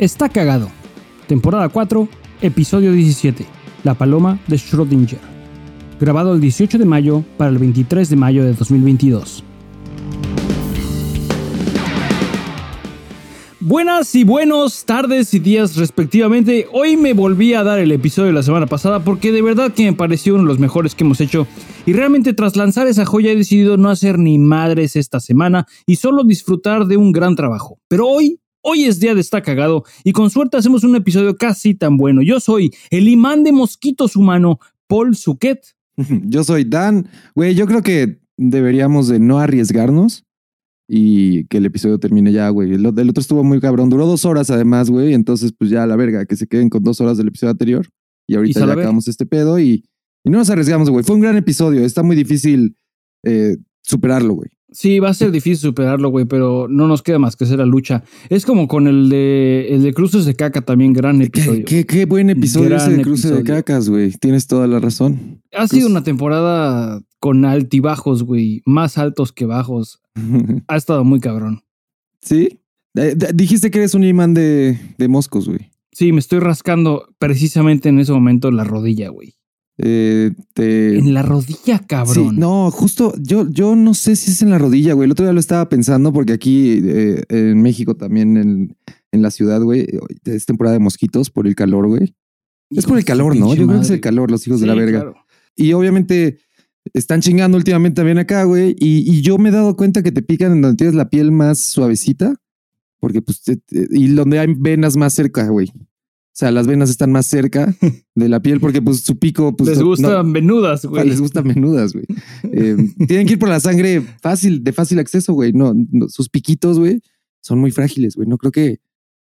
Está cagado. Temporada 4, episodio 17. La paloma de Schrödinger. Grabado el 18 de mayo para el 23 de mayo de 2022. Buenas y buenos tardes y días respectivamente. Hoy me volví a dar el episodio de la semana pasada porque de verdad que me pareció uno de los mejores que hemos hecho y realmente tras lanzar esa joya he decidido no hacer ni madres esta semana y solo disfrutar de un gran trabajo. Pero hoy, hoy es día de estar cagado y con suerte hacemos un episodio casi tan bueno. Yo soy el imán de mosquitos humano, Paul Suquet. Yo soy Dan. Güey, yo creo que deberíamos de no arriesgarnos y que el episodio termine ya, güey. El, el otro estuvo muy cabrón. Duró dos horas además, güey. Entonces, pues ya la verga, que se queden con dos horas del episodio anterior. Y ahorita ya acabamos este pedo y, y no nos arriesgamos, güey. Fue un gran episodio. Está muy difícil eh, superarlo, güey. Sí, va a ser difícil superarlo, güey, pero no nos queda más que hacer la lucha. Es como con el de, el de Cruces de Caca también, gran episodio. Qué, qué, qué buen episodio Gran ese de cruce de episodio. cacas, güey. Tienes toda la razón. Ha sido una temporada con altibajos, güey, más altos que bajos. Ha estado muy cabrón. ¿Sí? Eh, dijiste que eres un imán de, de moscos, güey. Sí, me estoy rascando precisamente en ese momento la rodilla, güey. Eh, te... En la rodilla, Sí, cabrón. no, justo yo, yo no sé si es en la rodilla, güey. El otro día lo estaba pensando porque aquí eh, en México también, en, en la ciudad, güey, es temporada de mosquitos por el calor, güey. Es por el calor, ¿no? Yo creo que es el calor, los hijos de la verga. Y obviamente están chingando últimamente también acá, güey. Y, y yo me he dado cuenta que te pican en donde tienes la piel más suavecita, porque pues, te- te- y donde hay venas más cerca, güey. O sea, las venas están más cerca de la piel porque pues su pico, pues Les no- gustan menudas, güey. les gustan menudas, güey. Eh, tienen que ir por la sangre fácil, de fácil acceso, güey. No, no, sus piquitos, güey, son muy frágiles, güey. No creo que,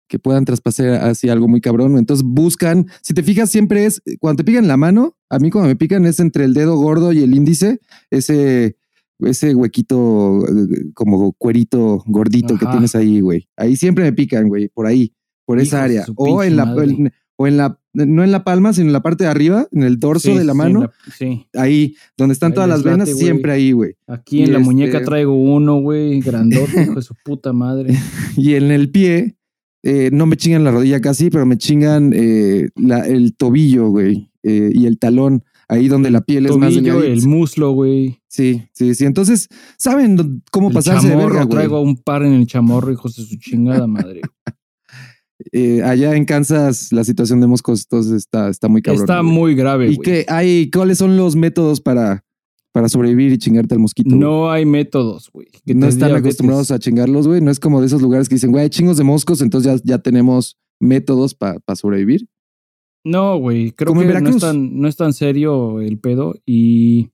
que puedan traspasar así algo muy cabrón. Entonces buscan, si te fijas, siempre es cuando te pican la mano. A mí, cuando me pican, es entre el dedo gordo y el índice, ese, ese huequito eh, como cuerito gordito que tienes ahí, güey. Ahí siempre me pican, güey, por ahí, por esa área. O en la, en- o en la, no en la palma, sino en la parte de arriba, en el dorso Sí, de la mano. la- sí. Ahí, donde están Ahí todas las venas, late, siempre ahí, güey. Aquí Y en la este- muñeca traigo uno, güey, grandote, hijo de su puta madre. Y en el pie, eh, no me chingan la rodilla casi, pero me chingan eh, la- el tobillo, güey, eh, y el talón, ahí donde la piel es más delgadita. el muslo, güey. Sí, sí, sí. Entonces, ¿saben cómo El pasarse de verga, güey? traigo un par en el chamorro, hijos de su chingada madre. Eh, allá en Kansas, la situación de moscos entonces está, está muy cabrón. Está güey. muy grave, ¿Y qué hay? ¿Cuáles son los métodos para, para sobrevivir y chingarte al mosquito? güey? No hay métodos, güey. Que no están diabetes. acostumbrados a chingarlos, güey. No es como de esos lugares que dicen, güey, hay chingos de moscos, entonces ya, ya tenemos métodos para sobrevivir. No, güey. Creo que no es, tan, no es tan serio el pedo. Y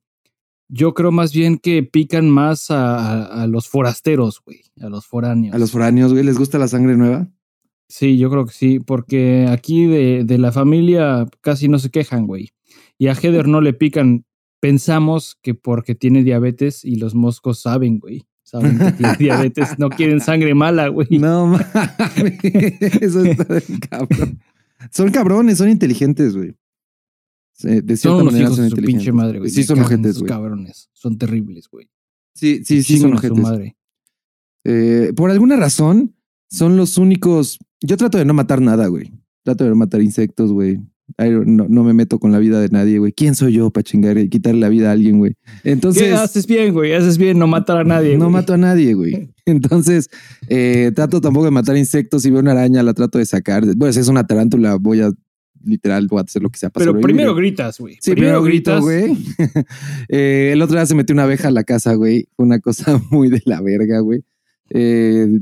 yo creo más bien que pican más a, a- a los forasteros, güey. A los foráneos. A los foráneos, güey, ¿les gusta la sangre nueva? Sí, yo creo que sí. Porque aquí de, de la familia casi no se quejan, güey. Y a Heather no le pican. Pensamos que porque tiene diabetes y los moscos saben, güey. Saben que tiene diabetes. No quieren sangre mala, güey. No mames, eso está del cabrón. Son cabrones, son inteligentes, güey. De cierta Son manera hijos son de su inteligentes. pinche madre, güey. Sí, son ojetes, güey. cabrones. Son terribles, güey. Sí, sí, sí, son ojetes. madre. Eh, por alguna razón, son los únicos. Yo trato de no matar nada, güey. Trato de no matar insectos, güey. No, no me meto con la vida de nadie, güey. ¿Quién soy yo para chingar y quitarle la vida a alguien, güey? Entonces. ¿Qué haces bien, güey? Haces bien no matar a nadie. No güey. mato a nadie, güey. Entonces, eh, trato tampoco de matar insectos. Si veo una araña, la trato de sacar. Bueno, si es una tarántula, voy a literal, voy a hacer lo que sea para Pero primero gritas, güey. Sí, primero grito, güey. Eh, el otro día se metió una abeja a la casa, güey. Una cosa muy de la verga, güey. Eh,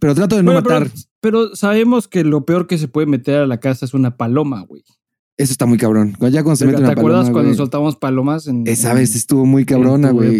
pero trato de no Bueno, matar. Pero, sabemos que lo peor que se puede meter a la casa es una paloma, güey. Eso está muy cabrón. Ya cuando se ¿Te mete una acuerdas paloma, cuando güey. soltamos palomas en. Esa en- vez estuvo muy cabrona, güey.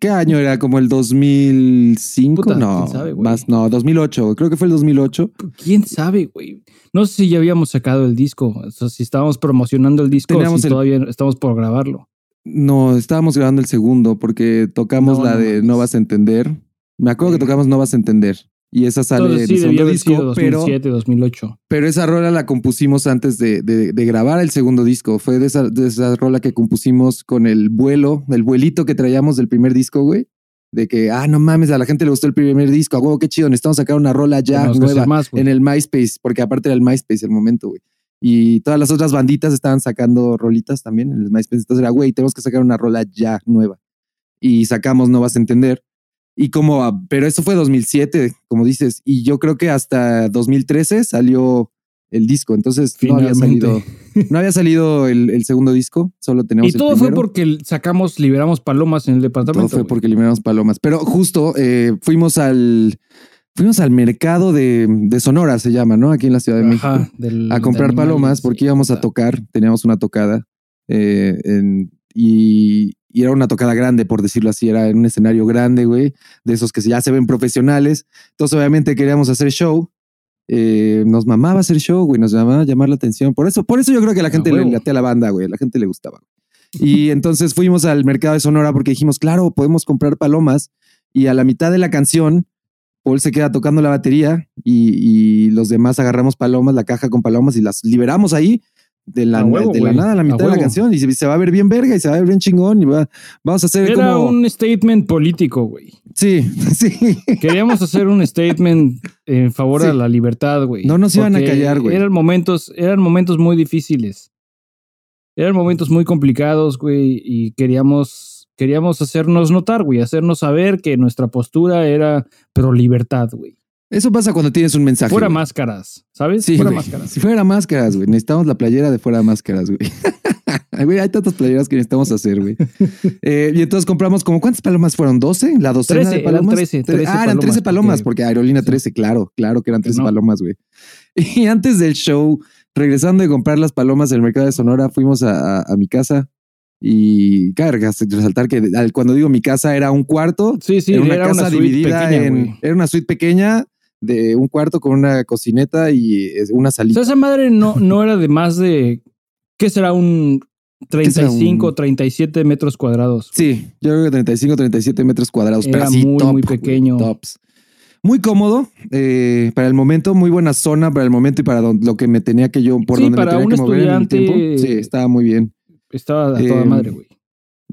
¿Qué año era? ¿Como el 2005? Puta, no, quién sabe, güey. más, no, 2008. Creo que fue el 2008. ¿Quién sabe, güey? No sé si ya habíamos sacado el disco, o sea, si estábamos promocionando el disco o si el- todavía estamos por grabarlo. No, estábamos grabando el segundo porque tocamos No, la no de. No vas a entender. Me acuerdo que tocamos No vas a entender. Y esa sale Entonces en el segundo sido disco, pero, 2007, 2008. pero esa rola la compusimos antes de, de- de grabar el segundo disco. Fue de esa, de esa rola que compusimos con el vuelo, el vuelito que traíamos del primer disco, güey. De que, ah, no mames, a la gente le gustó el primer disco, a huevo, qué chido, necesitamos sacar una rola ya nueva más, en el MySpace, porque aparte era el MySpace el momento, güey. Y todas las otras banditas estaban sacando rolitas también en el MySpace. Entonces era, güey, tenemos que sacar una rola ya nueva. Y sacamos No Vas a Entender. Y como, pero eso fue 2007, como dices. Y yo creo que hasta 2013 salió el disco. Entonces no había salido, no había salido el, el segundo disco, solo teníamos Y el todo fue porque sacamos, liberamos palomas en el Todo departamento. fue güey. porque eliminamos palomas. Pero justo eh, fuimos al fuimos al mercado de, de Sonora, se llama, ¿no? Aquí en la Ciudad de México. Ajá, del- A comprar animales, palomas porque íbamos a tocar, teníamos una tocada eh, en- y, y era una tocada grande, por decirlo así, era en un escenario grande, güey, de esos que ya se ven profesionales. Entonces, obviamente queríamos hacer show. Eh, nos mamaba hacer show, güey, nos llamaba llamar la atención. Por eso, por eso yo creo que la gente le huevo. latea la banda, güey, la gente le gustaba. Y entonces fuimos al mercado de Sonora porque dijimos, claro, podemos comprar palomas. Y a la mitad de la canción, Paul se queda tocando la batería y, y los demás agarramos palomas, la caja con palomas y las liberamos ahí de la, A huevo, de la nada a la a mitad de la canción y se, se va a ver bien verga y se va a ver bien chingón y va, vamos a hacer Era como... un statement político, güey. Sí, sí. Queríamos hacer un statement en favor Sí. de la libertad, güey. No nos iban a callar, güey. Eran momentos, eran momentos muy difíciles. Eran momentos muy complicados, güey, y queríamos, queríamos hacernos notar, güey, hacernos saber que nuestra postura era pro libertad, güey. Eso pasa cuando tienes un mensaje. Fuera güey. máscaras, ¿sabes? Sí, Fuera güey. máscaras. Si fuera máscaras, güey. Necesitamos la playera de fuera máscaras, güey. Güey, hay tantas playeras que necesitamos hacer, güey. Eh, y entonces compramos como, ¿cuántas palomas fueron? ¿12? ¿La docena 13, de palomas? 13, Tre- 13 ah, eran 13 palomas, porque- porque Aerolínea Sí. 13, claro, claro que eran 13 no. palomas, güey. Y antes del show, regresando de comprar las palomas del mercado de Sonora, fuimos a, a- a mi casa. Y cabe resaltar que cuando digo mi casa era un cuarto, Sí, sí, era una era casa una dividida pequeña, en. Era una suite pequeña de un cuarto con una cocineta y eh, una O salita. sea, esa madre no, no era de más de, ¿qué será? Un será 35, un- 37 metros cuadrados. Sí, yo creo que 35, 37 metros cuadrados, pero Era así muy, top, muy pequeño. tops. Muy cómodo eh, para el momento, muy buena zona para el momento y para don- lo que me tenía que yo, por Sí, donde para me tenía un que mover en el tiempo. Sí, estaba muy bien. Estaba a toda Eh, madre, güey.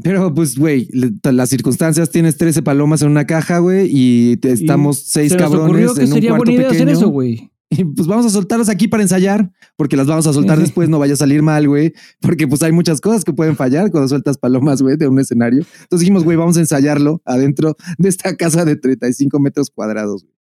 Pero pues, güey, las circunstancias, tienes 13 palomas en una caja, güey, y te- estamos seis Se cabrones que en un sería cuarto buena idea pequeño. hacer eso, güey. Y pues vamos a soltarlos aquí para ensayar, porque las vamos a soltar Sí. después, no vaya a salir mal, güey. Porque pues hay muchas cosas que pueden fallar cuando sueltas palomas, güey, de un escenario. Entonces dijimos, güey, vamos a ensayarlo adentro de esta casa de 35 metros cuadrados, güey.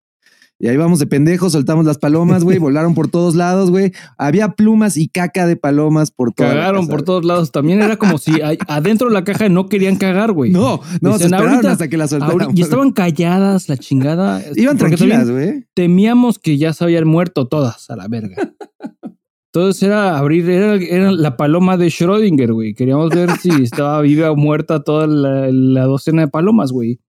Y ahí vamos de pendejos, soltamos las palomas, güey, volaron por todos lados, güey. Había plumas y caca de palomas por toda la Cagaron por todos lados. También era como si adentro de la caja no querían cagar, güey. No, no, Dicen, ahorita- hasta que las Ahori- soltáramos. y estaban calladas, la chingada. Iban tranquilas, güey. Temíamos que ya se habían muerto todas a la verga. Entonces era abrir, era, era la paloma de Schrödinger, güey. Queríamos ver si estaba viva o muerta toda la, la docena de palomas, güey.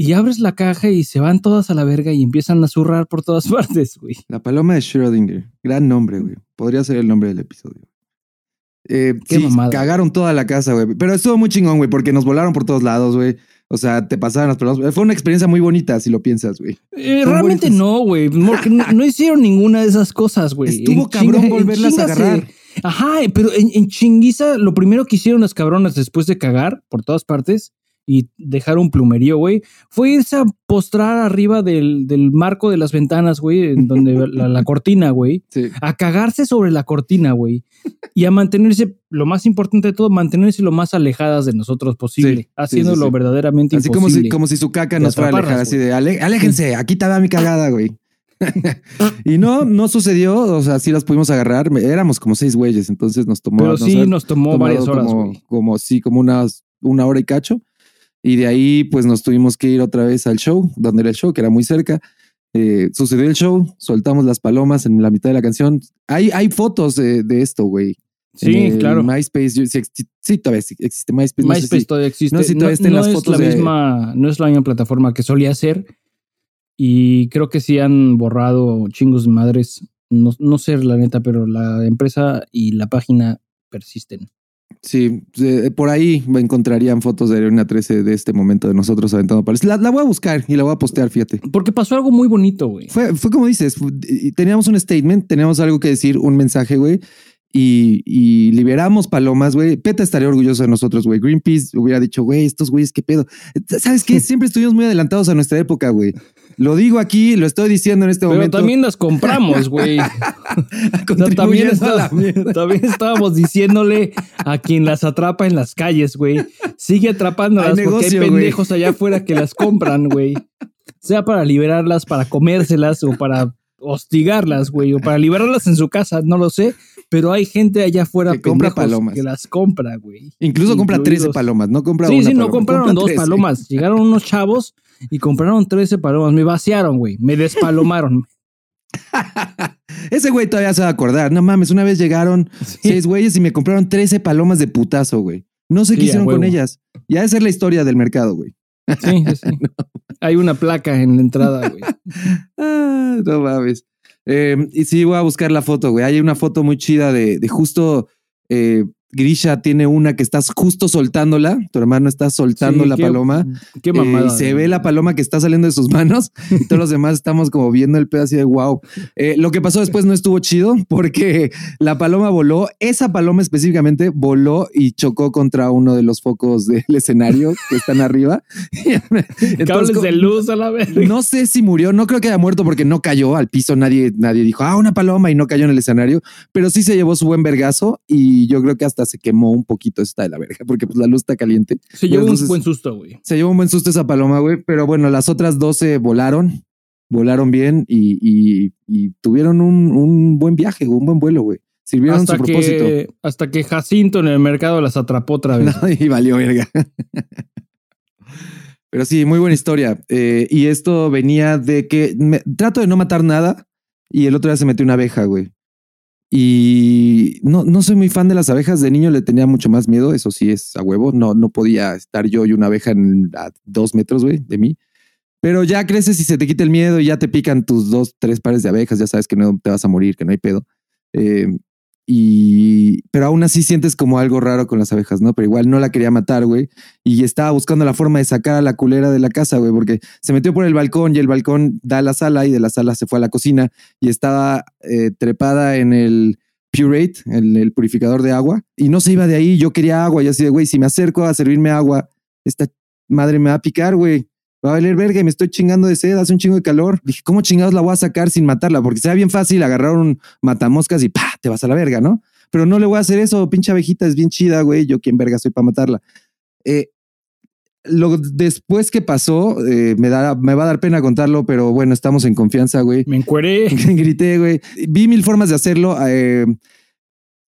Y abres la caja y se van todas a la verga y empiezan a zurrar por todas partes, güey. La paloma de Schrödinger. Gran nombre, güey. Podría ser el nombre del episodio. Eh, Qué sí, mamada. cagaron toda la casa, güey. Pero estuvo muy chingón, güey, porque nos volaron por todos lados, güey. O sea, te pasaban las palomas. Fue una experiencia muy bonita, si lo piensas, güey. Eh, realmente bonitas. no, güey. No, no hicieron ninguna de esas cosas, güey. Estuvo En cabrón volverlas a agarrar. Ajá, pero en, en chinguiza, lo primero que hicieron las cabronas después de cagar por todas partes y dejar un plumerío, güey, fue irse a postrar arriba del, del marco de las ventanas, güey, en donde la, la cortina, güey, Sí. a cagarse sobre la cortina, güey, y a mantenerse, lo más importante de todo, mantenerse lo más alejadas de nosotros posible, Sí, haciéndolo sí, sí. verdaderamente Así como imposible. si, como si su caca nos fuera a alejar, atraparlas, así de "Ale- aléjense, aquí te da mi cagada, güey. y no, no sucedió. O sea, sí las pudimos agarrar. Éramos como seis güeyes, entonces nos tomó. Pero sí nos tomó varias horas, como, güey. como sí, como unas una hora y cacho. Y de ahí, pues nos tuvimos que ir otra vez al show, donde era el show, que era muy cerca. Eh, sucedió el show, soltamos las palomas en la mitad de la canción. Hay, hay fotos de, de esto, güey. Sí, En claro. MySpace, yo- sí, sí, todavía existe MySpace. no sé MySpace si- todavía existe. no sé si todavía estén las es fotos la de- misma, no es la misma plataforma que solía ser. Y creo que sí han borrado chingos de madres. No, no sé la neta, pero la empresa y la página persisten. Sí, eh, por ahí me encontrarían fotos de Aerolínea 13 de este momento de nosotros aventando palos. La, la voy a buscar y la voy a postear, fíjate. Porque pasó algo muy bonito, güey. Fue, fue como dices, teníamos un statement, teníamos algo que decir, un mensaje, güey. y, y liberamos palomas, güey. PETA estaría orgulloso de nosotros, güey. Greenpeace hubiera dicho, güey, estos güeyes, qué pedo. ¿Sabes qué? Siempre estuvimos muy adelantados a nuestra época, güey. Lo digo aquí, lo estoy diciendo en este Pero momento. también las compramos, güey. O sea, también, está- estábamos diciéndole a quien las atrapa en las calles, güey. Sigue atrapándolas Hay porque hay pendejos allá afuera que las compran, güey. Sea para liberarlas, para comérselas o para hostigarlas, güey, o para liberarlas en su casa, no lo sé. Pero hay gente allá afuera Que compra palomas. que las compra, güey. Incluso compra Incluidos. 13 palomas, no compra Sí, una sí, no paloma, compraron compra dos 13. palomas. Llegaron unos chavos y compraron 13 palomas. Me vaciaron, güey. Me despalomaron. Ese güey todavía se va a acordar. No mames, una vez llegaron seis güeyes y me compraron 13 palomas de putazo, güey. No sé Sí, qué hicieron con ellas. Ya esa es la historia del mercado, güey. Sí, sí, sí. Hay una placa en la entrada, güey. Ah, no mames. Eh, y sí, voy a buscar la foto, güey. Hay una foto muy chida de, de justo. eh, Grisha tiene una que estás justo soltándola. Tu hermano está soltando Sí, la qué- paloma. Qué eh, mamada. y se ve la paloma que está saliendo de sus manos y todos los demás estamos como viendo el pedazo de wow. Eh, lo que pasó después no estuvo chido porque la paloma voló. Esa paloma específicamente voló y chocó contra uno de los focos del escenario que están arriba. Entonces, Cables de luz a la verga. no sé si murió, no creo que haya muerto porque no cayó al piso, nadie, nadie dijo, ah, una paloma y no cayó en el escenario, pero sí se llevó su buen vergazo y yo creo que hasta se quemó un poquito esta de la verga porque pues la luz está caliente. Se llevó un buen susto, güey. Se llevó un buen susto esa paloma, güey, pero bueno, las otras 12 volaron, volaron bien y, y- y tuvieron un, un buen viaje, un buen vuelo, güey. Sirvieron Hasta su propósito. hasta que Jacinto en el mercado las atrapó otra vez. No, y valió verga. Pero sí, muy buena historia. Eh, y esto venía de que me- trato de no matar nada y el otro día se metió una abeja, güey. Y no, no soy muy fan de las abejas. De niño le tenía mucho más miedo. Eso sí es a huevo. No, no podía estar yo y una abeja en, a dos metros, de mí. Pero ya creces y se te quita el miedo y ya te pican tus dos, tres pares de abejas. Ya sabes que no te vas a morir, que no hay pedo. Eh, y, pero aún así sientes como algo raro con las abejas, ¿no? Pero igual no la quería matar, güey. Y estaba buscando la forma de sacar a la culera de la casa, güey, porque se metió por el balcón y el balcón da a la sala y de la sala se fue a la cocina y estaba eh, trepada en el Purate, el, el purificador de agua, y no se iba de ahí. Yo quería agua y así de, güey, si me acerco a servirme agua, esta madre me va a picar, güey. Va a valer verga y me estoy chingando de sed, hace un chingo de calor. Dije, ¿cómo chingados la voy a sacar sin matarla? Porque sea bien fácil agarrar un matamoscas y ¡pa! te vas a la verga, ¿no? Pero no le voy a hacer eso, pinche abejita es bien chida, güey. Yo quién verga soy para matarla. Eh, lo después que pasó, eh, me, da, me va a dar pena contarlo, pero bueno, estamos en confianza, güey. Me encueré. Grité, güey. Vi mil formas de hacerlo. eh,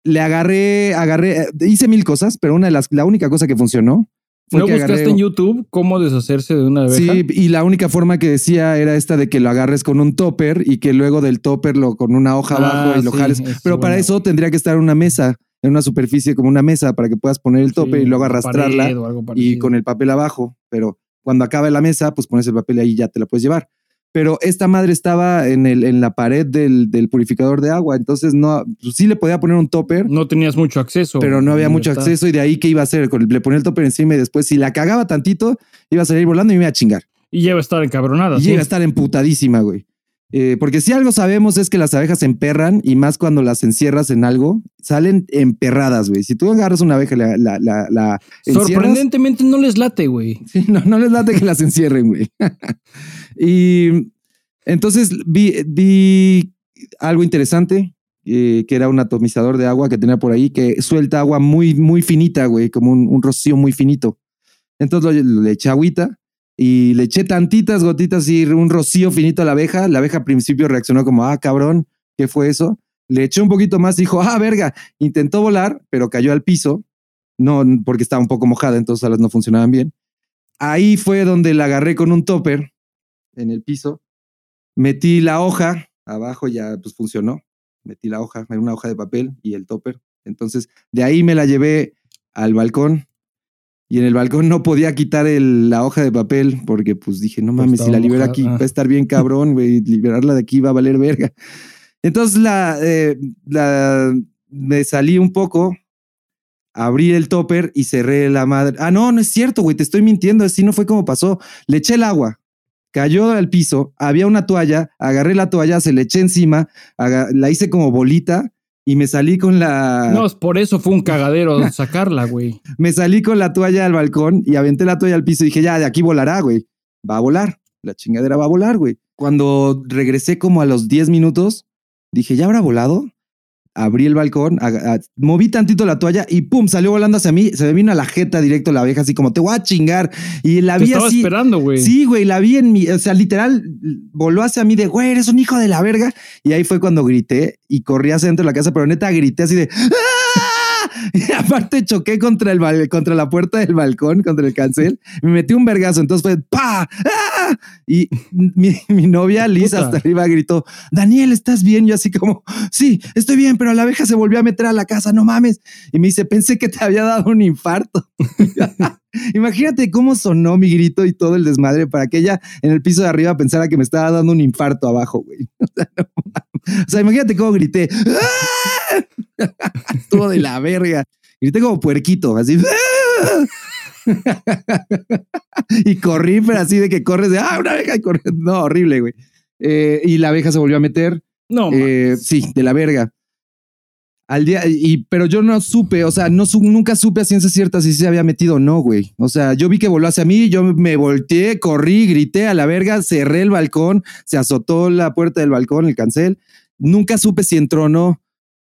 le agarré, agarré, hice mil cosas, pero una de las, la única cosa que funcionó fue ¿No buscaste agarré. en YouTube cómo deshacerse de una abeja? Sí, y la única forma que decía era esta de que lo agarres con un topper y que luego del topper lo con una hoja Ah, abajo y lo sí, jales. es Pero para eso tendría que estar en una mesa, en una superficie como una mesa para que puedas poner el topper Sí, y luego arrastrarla y con el papel abajo. Pero cuando acabe la mesa, pues pones el papel ahí y ya te la puedes llevar. Pero esta madre estaba en, el, en la pared del, del purificador de agua, entonces no, pues sí le podía poner un topper, No tenías mucho acceso. pero no había mucho acceso y de ahí qué iba a hacer, le ponía el topper encima y después si la cagaba tantito, iba a salir volando y me iba a chingar. Y ya iba a estar encabronada. Y sí. llega a estar emputadísima, güey. Eh, porque si algo sabemos es que las abejas se emperran y más cuando las encierras en algo, salen emperradas, güey. Si tú agarras una abeja la, la, la, Sorprendentemente no les late, güey. sí, no, no les late que las encierren, güey. y entonces vi, vi algo interesante, eh, que era un atomizador de agua que tenía por ahí, que suelta agua muy, muy finita, güey, como un, un rocío muy finito. Entonces le eché agüita y le eché tantitas gotitas y un rocío finito a la abeja. La abeja al principio reaccionó como, ah, cabrón, ¿qué fue eso? Le eché un poquito más dijo, ah, verga. Intentó volar, pero cayó al piso. No, porque estaba un poco mojada, entonces las no funcionaban bien. Ahí fue donde la agarré con un topper en el piso. Metí la hoja, abajo ya pues funcionó. Metí la hoja, una hoja de papel y el topper. Entonces, de ahí me la llevé al balcón y en el balcón no podía quitar el- la hoja de papel porque pues dije, no Pues mames, si la libero mojada. aquí va a estar bien cabrón, güey, liberarla de aquí va a valer verga. Entonces la, eh, la me salí un poco, abrí el topper y cerré la madre. Ah, no, no es cierto, güey, te estoy mintiendo, así no fue como pasó. Le eché el agua, cayó al piso, había una toalla, agarré la toalla, se le eché encima, la hice como bolita y me salí con la. No, por eso fue un cagadero sacarla, güey. me salí con la toalla al balcón y aventé la toalla al piso y dije, ya, de aquí volará, güey. Va a volar. La chingadera va a volar, güey. Cuando regresé como a los 10 minutos, dije, ¿ya habrá volado? Abrí el balcón, a- a- moví tantito la toalla y pum, salió volando hacia mí. Se me vino a la jeta directo la abeja, así como te voy a chingar. Y la Te vi estaba así. esperando, güey. Sí, güey, la vi en mi, o sea, literal, voló hacia mí de, güey, eres un hijo de la verga. Y ahí fue cuando grité y corrí hacia dentro de la casa, pero neta grité así de, ¡Ah! Y aparte choqué contra, el, contra la puerta del balcón, contra el cancel. Me metí un vergazo, entonces fue, ¡pa! ¡Ah! Y mi, mi novia Liz Puta. hasta arriba gritó, Daniel, ¿estás bien? Yo así como, sí, estoy bien, pero la abeja se volvió a meter a la casa, no mames. Y me dice, pensé que te había dado un infarto. Imagínate cómo sonó mi grito y todo el desmadre para que ella en el piso de arriba pensara que me estaba dando un infarto abajo, güey. O sea, no. O sea, imagínate cómo grité. ¡Ah! Estuvo de la verga. Grité como puerquito, así. Y corrí, pero así de que corres de, ah, una abeja y corres. No, horrible, güey. Eh, y la abeja se volvió a meter. No, Eh, sí, de la verga. Al día, y, pero yo no supe, o sea, no su- nunca supe a ciencia cierta si se había metido o no, güey. O sea, yo vi que voló hacia mí, yo me volteé, corrí, grité a la verga, cerré el balcón, se azotó la puerta del balcón, el cancel. Nunca supe si entró o no,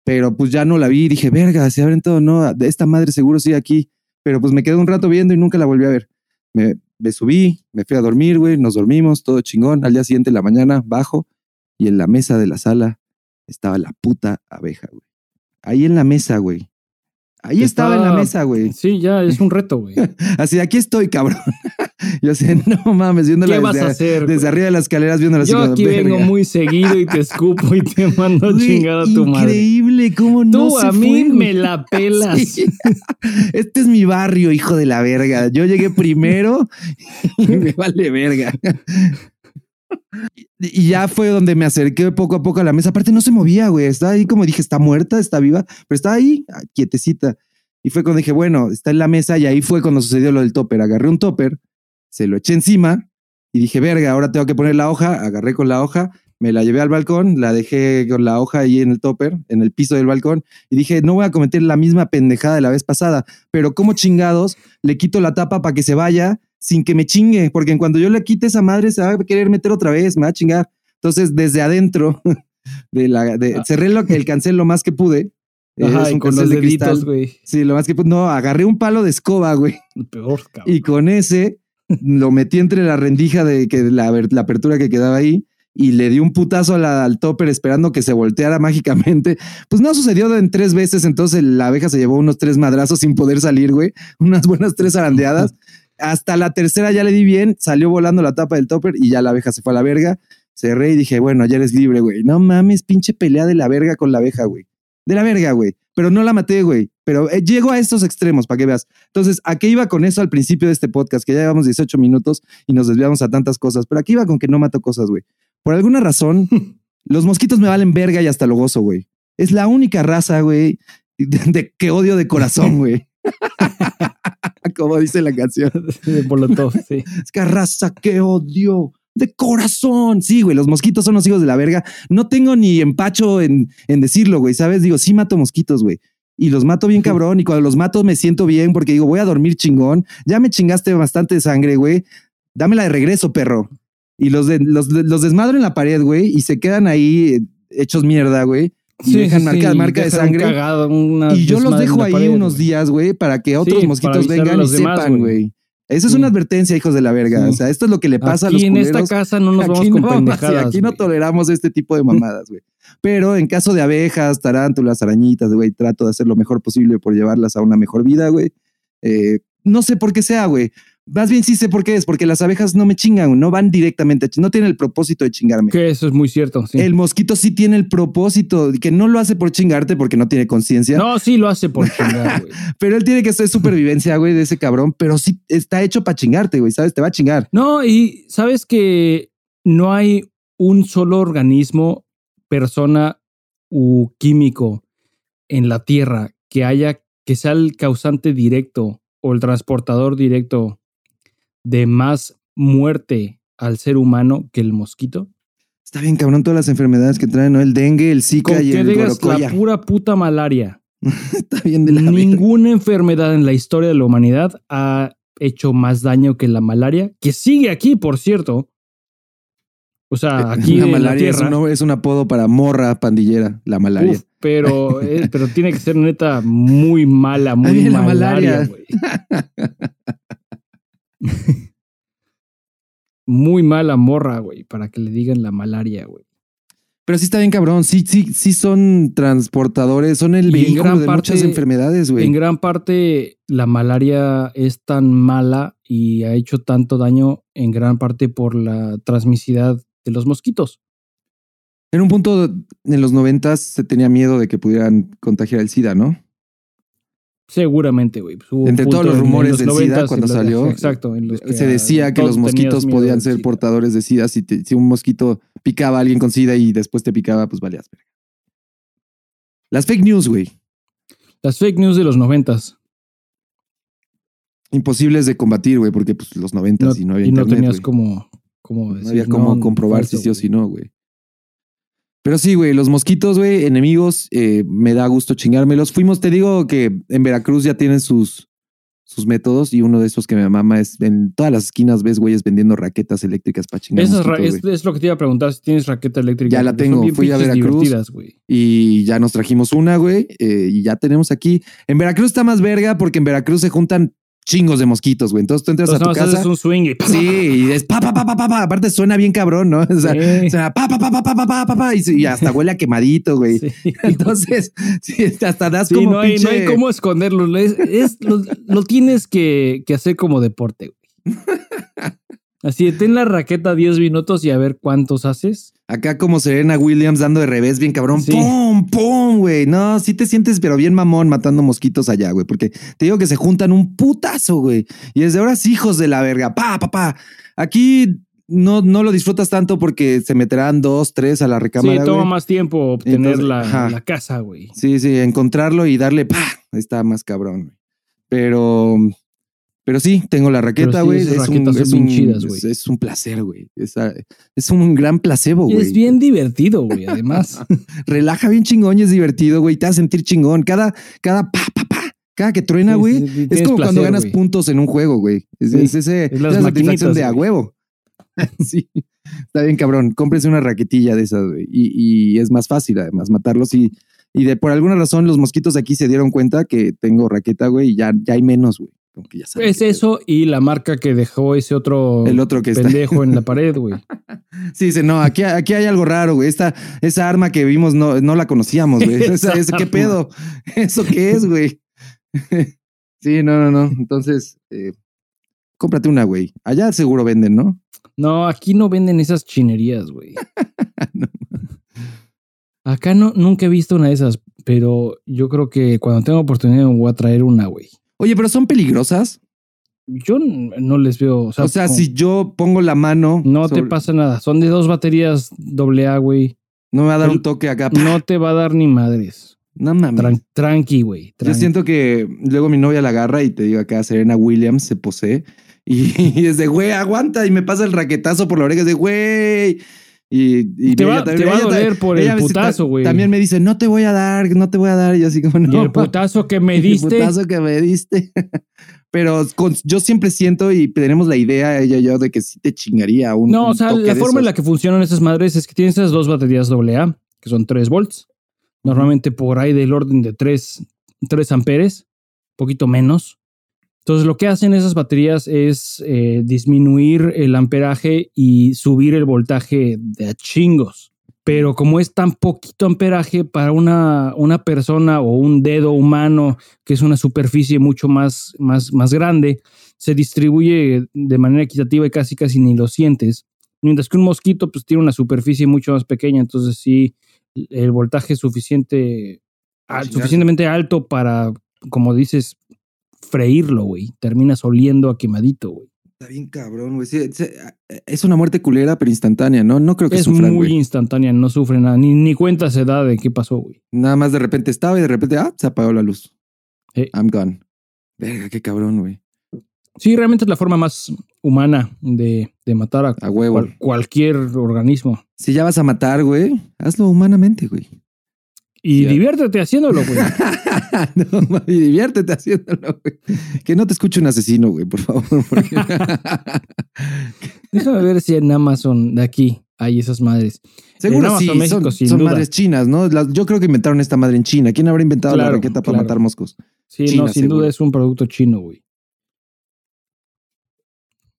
pero pues ya no la vi. Dije, verga, se abren todo, no, esta madre seguro sigue aquí. Pero pues me quedé un rato viendo y nunca la volví a ver. Me, me subí, me fui a dormir, güey, nos dormimos, todo chingón. Al día siguiente, en la mañana, bajo y en la mesa de la sala estaba la puta abeja, güey. Ahí en la mesa, güey. Ahí estaba en la mesa, güey. Sí, ya es un reto, güey. Así, aquí estoy, cabrón. Yo así, no mames, viéndola ¿Qué vas desde, a hacer? desde güey? arriba de las escaleras, viéndola Yo aquí vengo muy seguido y te escupo y te mando a Güey, chingar a tu madre. Increíble, cómo no Tú se a mí fue, me la pelas. Sí. Este es mi barrio, hijo de la verga. Yo llegué primero y me vale verga. Y ya fue donde me acerqué poco a poco a la mesa. Aparte, no se movía, güey. Estaba ahí, como dije, está muerta, está viva, pero estaba ahí, ah, quietecita. Y fue cuando dije, bueno, está en la mesa. Y ahí fue cuando sucedió lo del topper. Agarré un topper, se lo eché encima y dije, verga, ahora tengo que poner la hoja. Agarré con la hoja, me la llevé al balcón, la dejé con la hoja ahí en el topper, en el piso del balcón. Y dije, no voy a cometer la misma pendejada de la vez pasada, pero como chingados le quito la tapa para que se vaya sin que me chingue, porque en cuanto yo le quite esa madre se va a querer meter otra vez, me va a chingar. Entonces, desde adentro de la, de, Ah. cerré lo, el cancel lo más que pude. Ajá, Es un con los de deditos, güey. Sí, lo más que pude. No, agarré un palo de escoba, güey. Peor, cabrón. Y con ese lo metí entre la rendija de que la, apertura que quedaba ahí y le di un putazo a la- al topper esperando que se volteara mágicamente. Pues no sucedió en tres veces, entonces la abeja se llevó unos tres madrazos sin poder salir, güey. Unas buenas tres arandeadas. Hasta la tercera ya le di bien, salió volando la tapa del topper y ya la abeja se fue a la verga. Cerré y dije, bueno, ya eres libre, güey. No mames, pinche pelea de la verga con la abeja, güey. De la verga, güey. Pero no la maté, güey. Pero eh, llego a estos extremos para que veas. Entonces, ¿a qué iba con eso al principio de este podcast? Que ya llevamos 18 minutos y nos desviamos a tantas cosas. Pero aquí iba con que no mato cosas, güey. Por alguna razón, los mosquitos me valen verga y hasta lo gozo, güey. Es la única raza, güey, de, de- que odio de corazón, güey. Como dice la canción. De Molotov, sí. Es que raza que odio de corazón. Sí, güey, los mosquitos son los hijos de la verga. No tengo ni empacho en, en decirlo, güey, ¿sabes? Digo, sí mato mosquitos, güey. Y los mato bien cabrón. Y cuando los mato me siento bien porque digo, voy a dormir chingón. Ya me chingaste bastante de sangre, güey. Dámela de regreso, perro. Y los, de, los, los desmadro en la pared, güey, y se quedan ahí eh, hechos mierda, güey. Y dejan marca, y marca de un sangre. cagado, una Y yo los dejo ahí pared, unos días, güey, para que otros Sí, mosquitos vengan y sepan, güey. Esa es Sí. una advertencia, hijos de la verga. Sí. O sea, esto es lo que le pasa a los Aquí en esta culeros. casa no nos vamos aquí con no, sí, pendejadas. aquí no toleramos este tipo de mamadas, güey. Pero en caso de abejas, tarántulas, arañitas, güey, trato de hacer lo mejor posible por llevarlas a una mejor vida, güey. Eh, no sé por qué sea, güey. Más bien sí sé por qué es, porque las abejas no me chingan, no van directamente, a no tienen el propósito de chingarme. Que eso es muy cierto. sí. El mosquito sí tiene el propósito, que no lo hace por chingarte porque no tiene conciencia. No, sí lo hace por chingar, güey. Pero él tiene que ser supervivencia, güey, de ese cabrón, pero sí está hecho para chingarte, güey, ¿sabes? Te va a chingar. No, y sabes que no hay un solo organismo, persona u químico en la Tierra que haya, que sea el causante directo o el transportador directo de más muerte al ser humano que el mosquito. Está bien cabrón todas las enfermedades que traen, ¿no? El dengue, el zika Con y que el digas la pura puta malaria. Está bien de la. Ninguna enfermedad en la historia de la humanidad ha hecho más daño que la malaria, que sigue aquí, por cierto. O sea, aquí la en malaria la es, Tierra. un, es un apodo para morra pandillera, la malaria. Uf, pero, eh, pero tiene que ser neta muy mala, muy malaria, malaria. güey. muy mala morra, güey, para que le digan la malaria, güey. Pero sí está bien cabrón, sí, sí, sí son transportadores, son el vehículo de parte- muchas enfermedades, güey. En gran parte, la malaria es tan mala y ha hecho tanto daño en gran parte por la transmisidad de los mosquitos. En un punto en los noventas se tenía miedo de que pudieran contagiar el SIDA, ¿no? Seguramente, güey. Pues Entre todos los rumores del 90s SIDA cuando salió, Exacto. en los que, se ah, decía que los mosquitos podían ser portadores de SIDA. Si, te- si un mosquito picaba a alguien con SIDA y después te picaba, pues valías. Las fake news, güey. Las fake news de los noventas. Imposibles de combatir, güey, porque pues los noventas No- y no había y no internet, tenías güey. como, como No decir, había cómo comprobar si sí o si no, güey. Pero sí, güey, los mosquitos, güey, enemigos, eh, me da gusto chingármelos. Fuimos, te digo que en Veracruz ya tienen sus, sus métodos y uno de esos que me mama es en todas las esquinas ves güeyes vendiendo raquetas eléctricas para chingar mosquitos, es, lo que te iba a preguntar si tienes raqueta eléctrica. Ya la tengo, fui a Veracruz. Y ya nos trajimos una, güey, eh, y ya tenemos aquí. En Veracruz está más verga porque en Veracruz se juntan chingos de mosquitos, güey. Entonces tú entras Entonces, a tu casa. un swing y Sí, y es pa, pa, pa, pa, pa, pa. Aparte suena bien cabrón, ¿no? O sea, Sí. pa, pa, pa, pa, pa, pa, pa, pa, pa, y, hasta huele a quemadito, güey. Sí. Entonces, sí, hasta das como no, hay, pinche... no hay cómo esconderlo. Es, es- lo, lo tienes que, que hacer como deporte, güey. Así, de, ten la raqueta 10 minutos y a ver cuántos haces. Acá como Serena Williams dando de revés bien cabrón. Sí. ¡Pum! ¡Pum! Güey. No, sí te sientes pero bien mamón matando mosquitos allá, güey. Porque te digo que se juntan un putazo, güey. Y desde ahora sí, hijos de la verga. Pa, pa, pa. Aquí no, no lo disfrutas tanto porque se meterán dos, tres a la Sí, recámara, toma güey. más tiempo obtener Entonces, la, casa, güey. Sí, sí, encontrarlo y darle pa. Está más cabrón, güey. Pero, pero sí, tengo la raqueta, sí, güey. es, es, un- chidas, güey. es- es un placer, güey. Es, un gran placebo, güey. Es bien divertido, güey, además. relaja bien chingón y es divertido, güey. Te hace sentir chingón. Cada, cada pa, pa, pa, cada que truena, güey. sí, sí, es como cuando ganas puntos en un juego, güey. Es, ese, es esa satisfacción de a huevo. sí, está bien cabrón. Cómprense una raquetilla de esas, güey. Y, y es más fácil, además, matarlos. Y, y de por alguna razón, los mosquitos aquí se dieron cuenta que tengo raqueta, güey, y ya, ya hay menos, güey. Ya Es eso y la marca que dejó ese otro, El otro que está. pendejo en la pared, güey. Sí, dice, no, aquí, aquí hay algo raro, güey. Esta, esa arma que vimos no, no la conocíamos, güey. Esa Esa- ese, ¿Qué pedo? ¿Eso qué es, güey? sí, no, no, no. Entonces, eh, cómprate una, güey. Allá seguro venden, ¿no? No, aquí no venden esas chinerías, güey. No. Acá no, nunca he visto una de esas, pero yo creo que cuando tenga oportunidad me voy a traer una, güey. Oye, pero son peligrosas. Yo no les veo, o sea, O sea, como- si yo pongo la mano. no te pasa nada. Son de dos baterías AA, güey. No me va a dar el- un toque acá. No te va a dar ni madres. No mames. Tran- tranqui, güey. Yo siento que luego mi novia la agarra y te digo acá, Serena Williams se posee y, y es de, güey, aguanta y me pasa el raquetazo por la oreja, es de, güey. Y, y Te va- ella te va a doler por el putazo, ta- güey. También me dice, no te voy a dar, no te voy a dar. Y yo así como, no. Y el putazo que me el diste. putazo que me diste. Pero con- yo siempre siento y tenemos la idea, ella y yo, de que sí te chingaría un. No, o sea, la forma en la que funcionan esas madres es que tienes esas dos baterías AA, que son 3 volts. Normalmente por ahí del orden de 3, 3 amperes, poquito menos. Entonces lo que hacen esas baterías es eh, disminuir el amperaje y subir el voltaje de a chingos. Pero como es tan poquito amperaje para una, una persona o un dedo humano, que es una superficie mucho más, más, más grande, se distribuye de manera equitativa y casi casi ni lo sientes. Mientras que un mosquito pues tiene una superficie mucho más pequeña, entonces sí el voltaje es suficiente, al- suficientemente alto para, como dices, freírlo, güey. Terminas oliendo a quemadito, güey. Está bien cabrón, güey. Sí, sí, es una muerte culera, pero instantánea, ¿no? No creo que Es sufran, muy instantánea, no sufre nada, ni, ni cuenta se da de qué pasó, güey. Nada más de repente estaba y de repente, ah, se apagó la luz. Sí. I'm gone. Verga, qué cabrón, güey. Sí, realmente es la forma más, humana de, de matar a, A huevo. cual- cualquier organismo. Si ya vas a matar, güey, hazlo humanamente, güey. Y diviértete haciéndolo, güey. no, diviértete haciéndolo, güey. Que no te escuche un asesino, güey, por favor. porque- Déjame ver si en Amazon de aquí hay esas madres. Seguro Amazon sí, México, son, sin son duda. madres chinas, ¿no? Las- yo creo que inventaron esta madre en China. ¿Quién habrá inventado la raqueta para claro. matar moscos? Sí, China, no, sin seguro. duda es un producto chino, güey.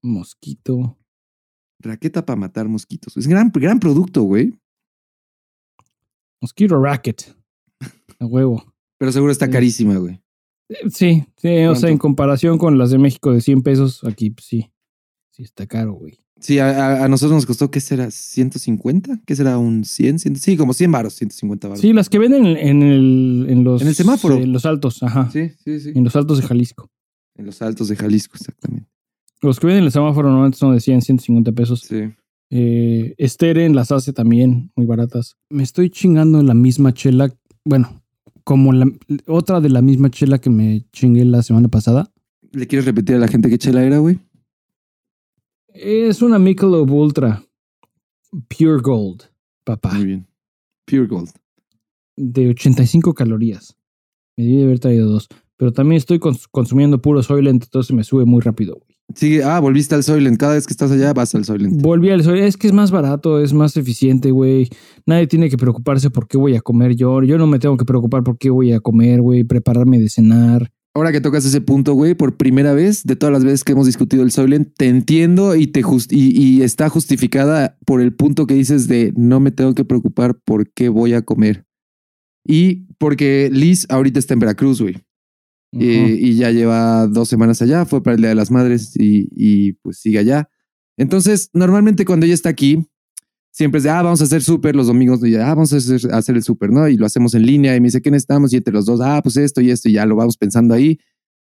Mosquito. Raqueta para matar mosquitos. Es gran, gran producto, güey. Mosquito racket. A huevo. Pero seguro está Sí. carísima, güey. Eh, Sí, sí, o sea, en comparación con las de México de 100 pesos, aquí pues, sí. Sí, está caro, güey. Sí, a, a- nosotros nos costó, ¿qué será? ¿150? ¿Qué será? ¿Un 100? 100? Sí, como 100 baros, 150 baros. Sí, las que venden en, en el, en los. En el semáforo. En los altos, ajá. sí, sí. sí. En los altos de Jalisco. En los altos de Jalisco, exactamente. Los que venden en el semáforo normalmente son de 100, 150 pesos. Sí. Eh, Steren las hace también muy baratas. Me estoy chingando en la misma chela. Bueno, como la otra de la misma chela que me chingué la semana pasada. ¿Le quieres repetir a la gente qué chela era, güey? Es una Michelob Ultra Pure Gold, papá, Muy bien. Pure Gold. de 85 calorías. Me debí de haber traído dos. Pero también estoy cons- consumiendo puro Soylent, entonces me sube muy rápido. güey. Sigue, ah, volviste al Soylent. Cada vez que estás allá vas al Soylent. Volví al Soylent. Es que es más barato, es más eficiente, güey. Nadie tiene que preocuparse por qué voy a comer yo. Yo no me tengo que preocupar por qué voy a comer, güey. Prepararme de cenar. Ahora que tocas ese punto, güey, por primera vez de todas las veces que hemos discutido el Soylent, te entiendo y te just- y, y está justificada por el punto que dices de no me tengo que preocupar por qué voy a comer. Y porque Liz ahorita está en Veracruz, güey. Eh, y ya lleva dos semanas allá, fue para el Día de las Madres y, y, pues sigue allá. Entonces, normalmente cuando ella está aquí, siempre es de, ah, vamos a hacer súper los domingos, y, ah, vamos a hacer, a hacer el súper, ¿no? Y lo hacemos en línea y me dice, ¿qué necesitamos? Y entre los dos, ah, pues esto y esto, y ya lo vamos pensando ahí.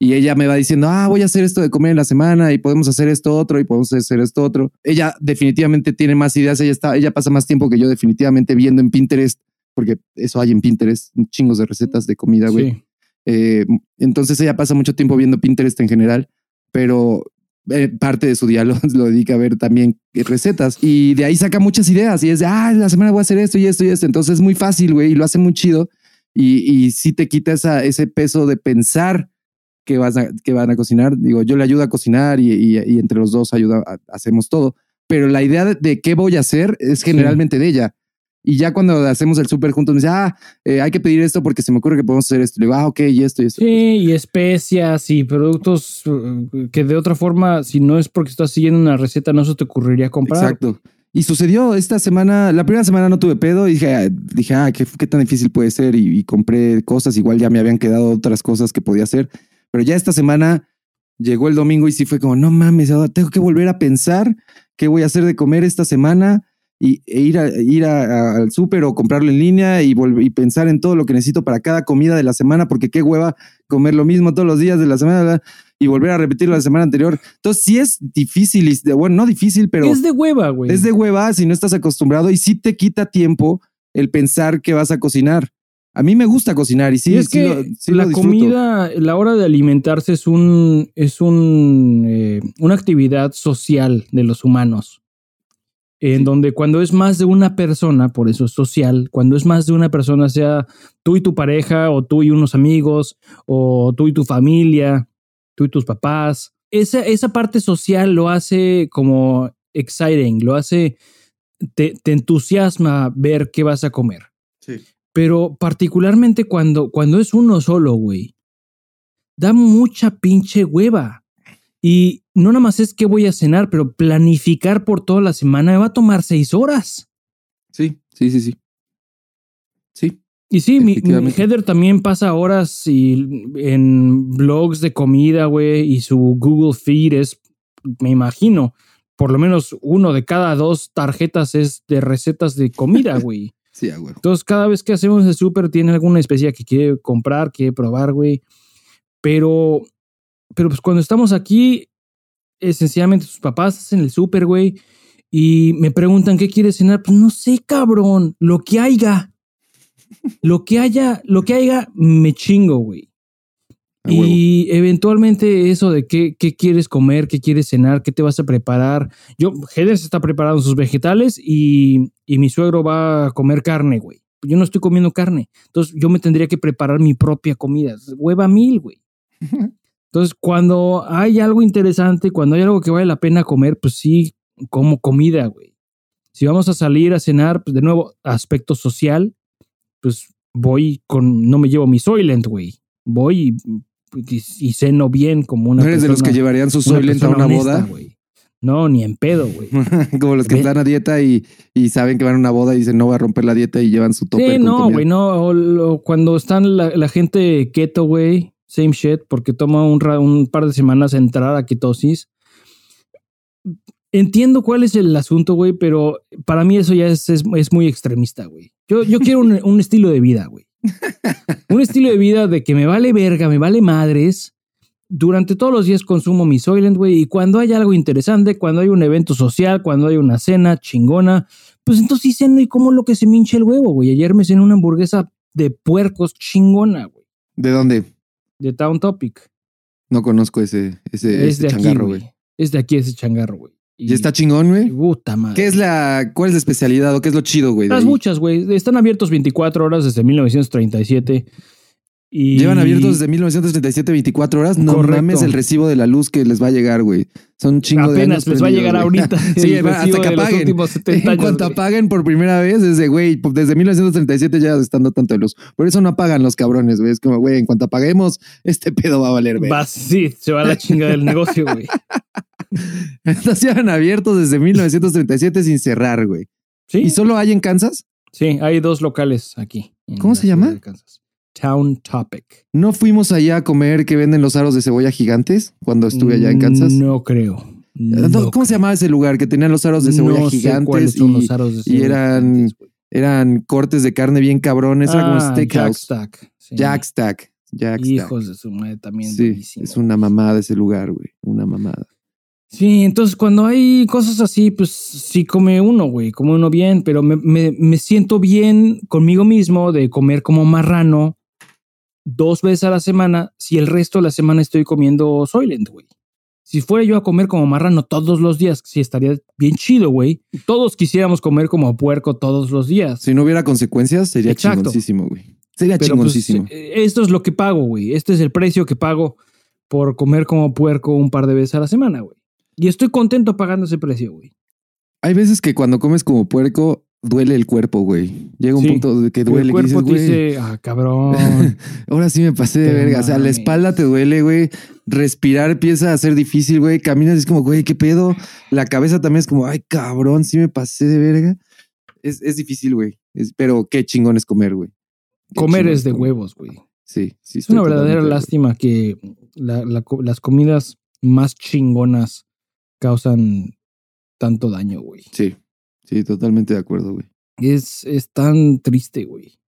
Y ella me va diciendo, ah, voy a hacer esto de comer en la semana y podemos hacer esto otro y podemos hacer esto otro. Ella definitivamente tiene más ideas, ella, está, ella pasa más tiempo que yo definitivamente viendo en Pinterest, porque eso hay en Pinterest, chingos de recetas de comida, güey. Sí. Eh, entonces ella pasa mucho tiempo viendo Pinterest en general, pero eh, parte de su día lo, dedica a ver también recetas y de ahí saca muchas ideas y es de, ah, la semana voy a hacer esto y esto y esto. Entonces es muy fácil, güey, y lo hace muy chido y, y sí te quita esa, ese peso de pensar que, vas a, que van a cocinar. Digo, yo le ayudo a cocinar y, y- y entre los dos ayuda, a- hacemos todo, pero la idea de, de qué voy a hacer es generalmente de ella. Y ya cuando hacemos el súper juntos me dice, ah, eh, hay que pedir esto porque se me ocurre que podemos hacer esto. Le digo, ah, ok, y esto y esto. Sí, y especias y productos eh, que de otra forma, si no es porque estás siguiendo una receta, no se te ocurriría comprar. Exacto. Y sucedió esta semana, la primera semana no tuve pedo y dije, ah, dije, ah, qué, qué tan difícil puede ser. Y, y compré cosas, igual ya me habían quedado otras cosas que podía hacer. Pero ya esta semana llegó el domingo y sí fue como, no mames, ahora tengo que volver a pensar qué voy a hacer de comer esta semana y e ir, a, ir a- a- al súper o comprarlo en línea y, y pensar en todo lo que necesito para cada comida de la semana, porque qué hueva comer lo mismo todos los días de la semana ¿verdad? y volver a repetirlo la semana anterior. Entonces sí es difícil, y, bueno, no difícil, pero... es de hueva, güey. Es de hueva si no estás acostumbrado y sí te quita tiempo el pensar que vas a cocinar. A mí me gusta cocinar y sí, y es sí que lo, sí la comida, la hora de alimentarse es un es un eh, una actividad social de los humanos. En donde cuando es más de una persona, por eso es social, cuando es más de una persona, sea tú y tu pareja, o tú y unos amigos, o tú y tu familia, tú y tus papás, esa, esa parte social lo hace como exciting, lo hace, te, te entusiasma ver qué vas a comer. Sí. Pero particularmente cuando, cuando es uno solo, güey, da mucha pinche hueva. Y no nada más es que voy a cenar, pero planificar por toda la semana me va a tomar seis horas. Sí, sí, sí, sí. Sí, Y sí, mi, mi. Heather también pasa horas y, en blogs de comida, güey, y su Google Feed es, me imagino, por lo menos uno de cada dos tarjetas es de recetas de comida, güey. sí, huevo. Entonces, cada vez que hacemos el súper, tiene alguna especie que quiere comprar, quiere probar, güey. Pero, pero pues cuando estamos aquí, esencialmente sus papás hacen el súper, güey, y me preguntan qué quieres cenar. Pues no sé, cabrón, lo que haya. Lo que haya, lo que haya, me chingo, güey. Y eventualmente eso de qué, qué quieres comer, qué quieres cenar, qué te vas a preparar. Yo, se está preparando sus vegetales y, y mi suegro va a comer carne, güey. Yo no estoy comiendo carne. Entonces yo me tendría que preparar mi propia comida. Hueva mil, güey. Entonces cuando hay algo interesante, cuando hay algo que vale la pena comer, pues sí, como comida, güey. Si vamos a salir a cenar, pues de nuevo, aspecto social, pues voy con, no me llevo mi Soylent, güey. Voy y, y- y ceno bien como una ¿No eres de los que llevarían su Soylent a una honesta, boda? güey. No, ni en pedo, güey. Como los que Ve- están a dieta y, y saben que van a una boda y dicen no voy a romper la dieta y llevan su topper Sí, no, güey, no. o cuando están la, la gente keto, güey, same shit, porque toma un, par de semanas entrar a ketosis. Entiendo cuál es el asunto, güey, pero para mí eso ya es, es, es muy extremista, güey. Yo, yo quiero un, un estilo de vida, güey. Un estilo de vida de que me vale verga, me vale madres. Durante todos los días consumo mi Soylent, güey, y cuando hay algo interesante, cuando hay un evento social, cuando hay una cena chingona, pues entonces sí ceno y como lo que se me hinche el huevo, güey. Ayer me cené una hamburguesa de puercos chingona, güey, ¿De dónde? De Town Topic. No conozco ese, ese, es ese de changarro, güey. Es de aquí ese changarro, güey. ¿Y está chingón, güey? Puta madre. ¿Qué es la, cuál es la especialidad o qué es lo chido, güey? Las muchas, güey. Están abiertos 24 horas desde 1937. Y Llevan abiertos desde 1937, 24 horas. No Correcto. mames el recibo de la luz que les va a llegar, güey. Son chingo de Apenas años les va a llegar güey. ahorita. sí, hasta que apaguen. últimos 70 En cuanto apaguen por primera vez, es de, güey, pues, desde 1937 ya estando tanto de luz. Por eso no apagan los cabrones, güey. Es como, güey, en cuanto apaguemos, este pedo va a valer, güey. Va, sí, se va a la chinga del negocio, güey. Entonces llevan abiertos desde 1937 sin cerrar, güey. Sí, ¿Y solo hay en Kansas? sí, hay dos locales aquí. ¿Cómo se llama? Kansas. Town Topic. ¿No fuimos allá a comer que venden los aros de cebolla gigantes cuando estuve allá en Kansas? No creo. No, ¿Cómo se llamaba ese lugar? Que tenían los aros de cebolla no sé gigantes son y, los aros de y cebolla eran- gigantes, güey. eran cortes de carne bien cabrones. Era como Ah, steakhouse. Jack Stack. sí. Jack Stack. Jack Stack. Hijos de su madre también. Sí, es una mamada ese lugar, güey. Una mamada. Sí, entonces cuando hay cosas así, pues sí come uno, güey, come uno bien, pero me, me- me siento bien conmigo mismo de comer como marrano dos veces a la semana si el resto de la semana estoy comiendo Soylent, güey. Si fuera yo a comer como marrano todos los días, sí estaría bien chido, güey. Todos quisiéramos comer como puerco todos los días. Si no hubiera consecuencias, sería chingoncísimo, güey. Sería Pero pues, chingoncísimo. eh, esto es lo que pago, güey. Este es el precio que pago por comer como puerco un par de veces a la semana, güey. Y estoy contento pagando ese precio, güey. Hay veces que cuando comes como puerco, duele el cuerpo, güey. Llega un Sí. punto de que duele. el cuerpo te dices, dice, ah, cabrón. Ahora sí me pasé de verga. O sea, la espalda te duele, güey. Respirar empieza a ser difícil, güey. Caminas y es como, güey, ¿qué pedo? La cabeza también es como, ay, cabrón, sí me pasé de verga. Es, es difícil, güey. Es- pero qué chingón es comer, güey. Qué Comer es de comer. huevos, güey. Sí, sí. Es una verdadera lástima que la- la co- las comidas más chingonas causan tanto daño, güey. Sí, sí, totalmente de acuerdo, güey. Es, es tan triste, güey.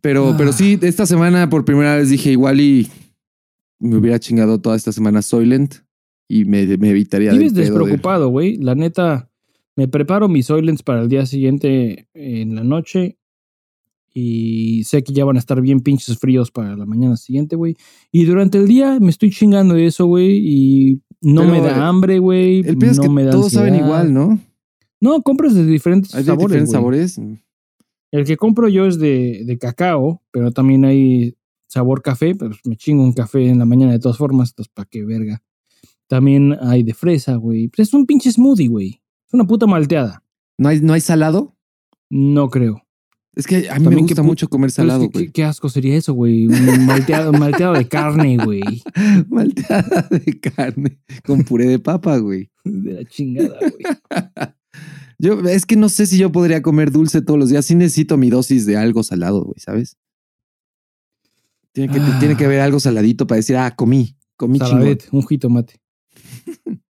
Pero, Ah. pero sí, esta semana por primera vez dije igual y me hubiera chingado toda esta semana Soylent y me, me evitaría Vives de- despreocupado, güey. La neta, me preparo mis Soylents para el día siguiente en la noche. Y sé que ya van a estar bien pinches fríos para la mañana siguiente, güey. Y durante el día me estoy chingando de eso, güey. Y no Pero, me da hambre, güey. El pedo es no que me da todos saben igual, ¿no? No, compras de diferentes Hay de sabores. diferentes güey. sabores. El que compro yo es de, de cacao, pero también hay sabor café, pues me chingo un café en la mañana de todas formas, entonces pa' qué verga. También hay de fresa, güey. Pues es un pinche smoothie, güey. Es una puta malteada. ¿No hay, ¿No hay salado? No creo. Es que a mí me gusta mucho comer Pero es salado, que güey. ¿qué, qué asco sería eso, güey. Un malteado, malteado de carne, güey. Malteada de carne con puré de papa, güey. De la chingada, güey. Yo, es que no sé si yo podría comer dulce todos los días. Sí necesito mi dosis de algo salado, güey, ¿sabes? Tiene que, Ah. tiene que haber algo saladito para decir, ah, comí, comí chingón. Un jitomate.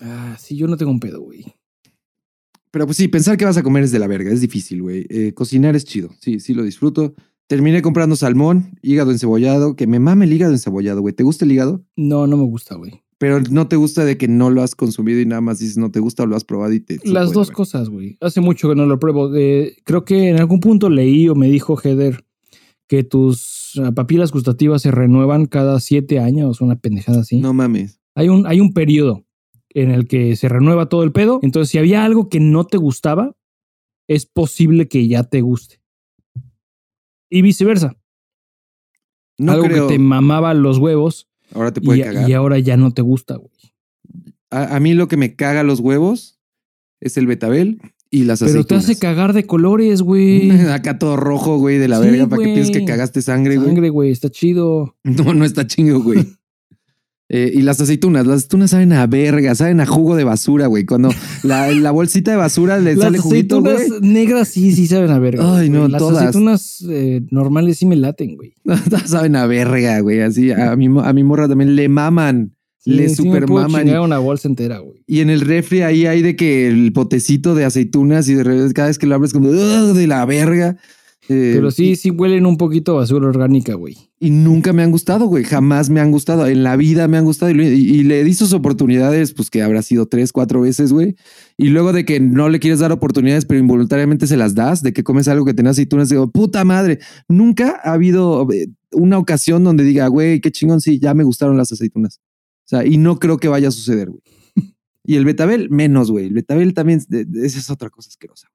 Ah, sí, yo no tengo un pedo, güey. Pero pues sí, pensar que vas a comer es de la verga, es difícil, güey. Eh, cocinar es chido, sí, sí lo disfruto. Terminé comprando salmón, hígado encebollado, que me mame el hígado encebollado, güey. ¿Te gusta el hígado? No, no me gusta, güey. Pero no te gusta de que no lo has consumido y nada más dices no te gusta o lo has probado y te... Las dos cosas, güey. Hace mucho que no lo pruebo. Eh, creo que en algún punto leí o me dijo Heather que tus ah, papilas gustativas se renuevan cada siete años, una pendejada así. No mames. Hay un, hay un periodo en el que se renueva todo el pedo. Entonces, si había algo que no te gustaba, es posible que ya te guste. Y viceversa. No algo creo. que te mamaba los huevos Ahora te y, puede cagar. y ahora ya no te gusta, güey. A, a mí lo que me caga los huevos es el betabel y las Pero te aceitunas. hace cagar de colores, güey. Acá todo rojo, güey, de la Sí, verga, para que pienses que cagaste sangre, güey. Sangre, güey, está chido. No, no está chingo, güey. Eh, y las aceitunas, las aceitunas saben a verga, saben a jugo de basura, güey. Cuando la, la bolsita de basura le Las sale juguito, aceitunas güey. negras sí, sí saben a verga. Ay, güey. no, Las todas. aceitunas eh, normales sí me laten, güey. Saben a verga, güey. Así a mi, a mi morra también le maman, Sí, le sí super maman. chingar una bolsa entera, güey. Y en el refri ahí hay de que el potecito de aceitunas y de repente cada vez que lo abres como "Ugh, de la verga. Eh, Pero sí, sí huelen un poquito a basura orgánica, güey. Y nunca me han gustado, güey. Jamás me han gustado. En la vida me han gustado. Y, y- y le di sus oportunidades, pues que habrá sido tres, cuatro veces, güey. Y luego de que no le quieres dar oportunidades, pero involuntariamente se las das, de que comes algo que tenga aceitunas, digo, puta madre. Nunca ha habido eh, una ocasión donde diga, güey, qué chingón, sí, ya me gustaron las aceitunas. O sea, y no creo que vaya a suceder, güey. Y el betabel, menos, güey. El betabel también, esa es otra cosa asquerosa.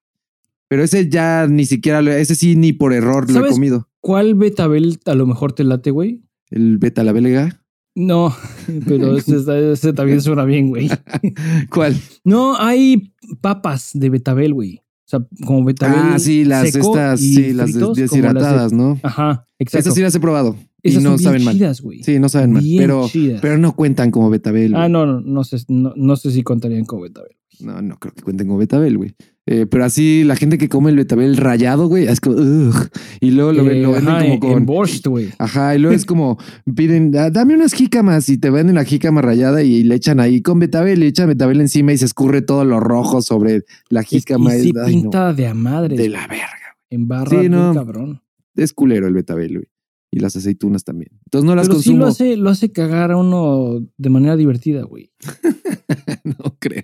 Pero ese ya ni siquiera, lo- ese sí ni por error lo he comido. ¿Cuál betabel a lo mejor te late, güey? El beta la belga. No, pero ese, ese también suena bien, güey. ¿Cuál? No, hay papas de betabel, güey. O sea, como betabel. Ah, sí, las seco estas, sí, las fritos, des- como las de- deshidratadas, ¿no? Ajá, exacto. Esas sí las he probado y Esas no son bien saben mal. chidas. Sí, no saben mal, Bien pero, chidas. pero no cuentan como betabel. Ah, no, no, no sé, no, no sé si contarían como betabel. no, no creo que cuenten como betabel, güey. Eh, pero así la gente que come el betabel rayado, güey, es como, ugh. y luego lo, Eh, lo venden ajá, como con... en borscht, güey. Ajá, y luego es como, piden, "Ah, dame unas jícamas y te venden la jícama rayada y le echan ahí con betabel, le echan betabel encima y se escurre todo lo rojo sobre la Y, jícama. y sí no, pinta de a madre. de la verga. En barra, Sí, no. cabrón. Es culero el betabel, güey. Y las aceitunas también. Entonces no las Pero sí consumo. lo hace, lo hace cagar a uno de manera divertida, güey. no creo.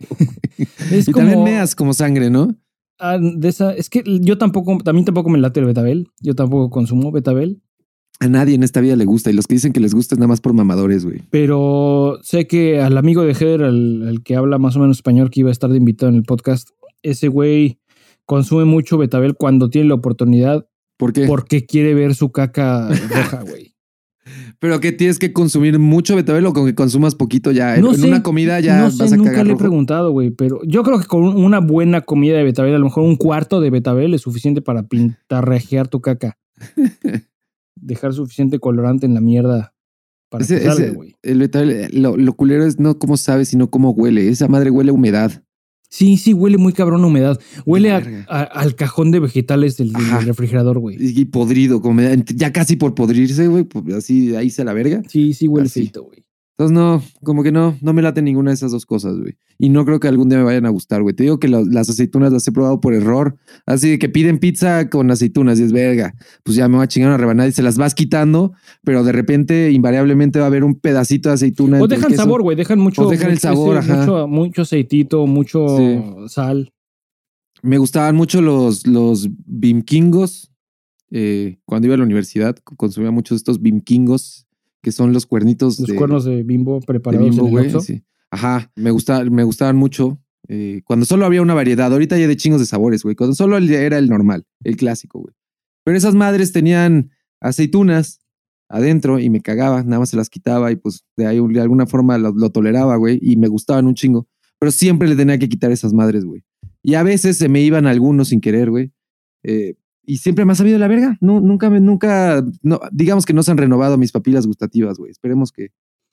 Es y como, también meas como sangre, ¿no? ah, de esa, es que yo tampoco, también tampoco me late el betabel. Yo tampoco consumo betabel. A nadie en esta vida le gusta. Y los que dicen que les gusta es nada más por mamadores, güey. Pero sé que al amigo de Heather, al, al que habla más o menos español, que iba a estar de invitado en el podcast, ese güey consume mucho betabel cuando tiene la oportunidad ¿Por qué? porque quiere ver su caca roja, güey. Pero que tienes que consumir mucho betabel o con que consumas poquito ya. No en sé, una comida ya no vas sé, a nunca cagar le he preguntado, güey, pero yo creo que con una buena comida de betabel, a lo mejor un cuarto de betabel es suficiente para pintarrejear tu caca. Dejar suficiente colorante en la mierda para Ese- ese- güey. el betabel, eh, lo, lo culero es no cómo sabe, sino cómo huele. Esa madre huele a humedad. Sí, sí, huele muy cabrón a humedad. Huele a- al cajón de vegetales del, refrigerador, güey. Y, podrido, como ya casi por podrirse, güey. pues, Así ahí se la verga. Sí, sí, huele feito, güey. Entonces, no, como que no, no me late ninguna de esas dos cosas, güey. Y no creo que algún día me vayan a gustar, güey. Te digo que las aceitunas las he probado por error. Así de que piden pizza con aceitunas y es verga. Pues ya me voy a chingar una rebanada y se las vas quitando, pero de repente, invariablemente, va a haber un pedacito de aceituna. O dejan sabor, güey. Dejan mucho. O dejan el mucho sabor, ese- ajá. Mucho, mucho aceitito, mucho Sí. sal. Me gustaban mucho los, los bimkingos. Eh, cuando iba a la universidad, consumía muchos de estos bimkingos, que son los cuernitos Los de, cuernos de bimbo de preparados Bimbo, en el güey. Oxxo. sí. Ajá, me, gusta, me gustaban mucho. eh, cuando solo había una variedad, ahorita ya de chingos de sabores, güey. Cuando solo era el normal, el clásico, güey. Pero esas madres tenían aceitunas adentro y me cagaba, nada más se las quitaba y pues de ahí de alguna forma lo, lo toleraba, güey, y me gustaban un chingo. Pero siempre le tenía que quitar esas madres, güey. Y a veces se me iban algunos sin querer, güey. Eh, y siempre me ha sabido la verga. No, nunca nunca, no, digamos que no se han renovado mis papilas gustativas, güey. Esperemos que,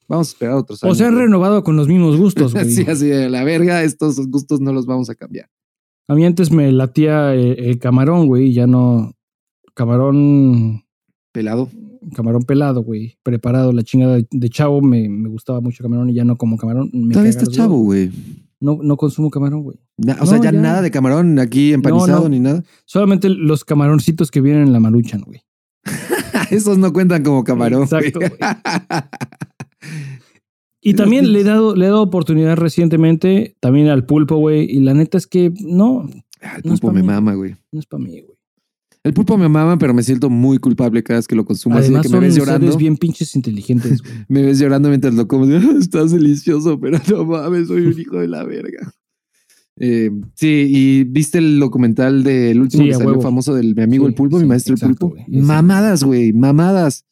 vamos a esperar otros O años. se han güey. renovado con los mismos gustos, güey. Sí, así de la verga, estos gustos no los vamos a cambiar. A mí antes me latía el, el camarón, güey, y ya no. Camarón. Pelado. Camarón pelado, güey. Preparado, la chingada de, chavo. Me, me gustaba mucho camarón y ya no como camarón. Me Todavía los chavo, güey. No, no consumo camarón, güey. Na- O sea, No, ya, ya. nada de camarón aquí empanizado no. ni nada. Solamente los camaroncitos que vienen en la maruchan, güey. Esos no cuentan como camarón. Exacto, güey. Y también le he dado, le he dado oportunidad recientemente también al pulpo, güey. Y la neta es que no, es pulpo me mí. mama, güey. no es para mí, güey. El pulpo me mama, pero me siento muy culpable cada vez que lo consumo. Además, así que me ves llorando. bien pinches inteligentes, güey. Me ves llorando mientras lo como. Estás delicioso, pero no mames, soy un hijo de la verga. Eh, sí, y viste el documental del último Sí, que a salió huevo. famoso del mi amigo Sí, el pulpo, sí, mi maestro exacto, el pulpo. güey. Mamadas, güey, mamadas.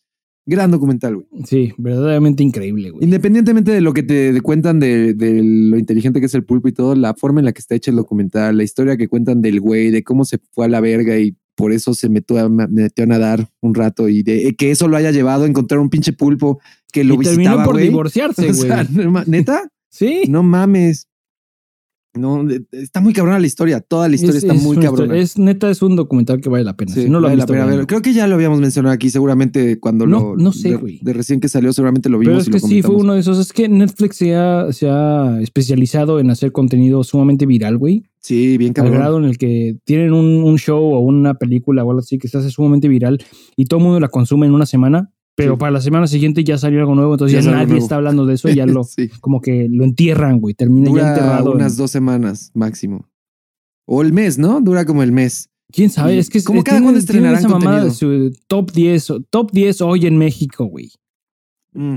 Gran documental, güey. Sí, verdaderamente increíble, güey. Independientemente de lo que te cuentan de, de lo inteligente que es el pulpo y todo, la forma en la que está hecho el documental, la historia que cuentan del güey, de cómo se fue a la verga y por eso se metió a, metió a nadar un rato y de que eso lo haya llevado a encontrar un pinche pulpo que lo y terminó visitaba, por güey. divorciarse, O güey. sea, neta, sí. no mames. No, está muy cabrona la historia. Toda la historia Es- está es muy cabrona. historia- Es neta, es un documental que vale la pena. Sí, si no lo vale la pena verlo. Creo que ya lo habíamos mencionado aquí, seguramente cuando No, lo. no sé, de- güey. De, recién que salió, seguramente lo vimos. Pero es y que lo sí, fue uno de esos. Es que Netflix se ha, se ha especializado en hacer contenido sumamente viral, güey. Sí, bien Al cabrón. grado en el que tienen un, un show o una película o algo así que se hace sumamente viral y todo el mundo la consume en una semana, pero Sí. para la semana siguiente ya salió algo nuevo, entonces Ya nadie está hablando de eso y ya lo, Sí. como que lo entierran, güey. Termina ya enterrado. en- unas dos semanas máximo. O el mes, ¿no? Dura como el mes. ¿Quién sabe? Es que ¿cómo eh, cada cuándo tienen estrenarán esa mamada de su top 10, o- top 10 hoy en México, güey. Mm.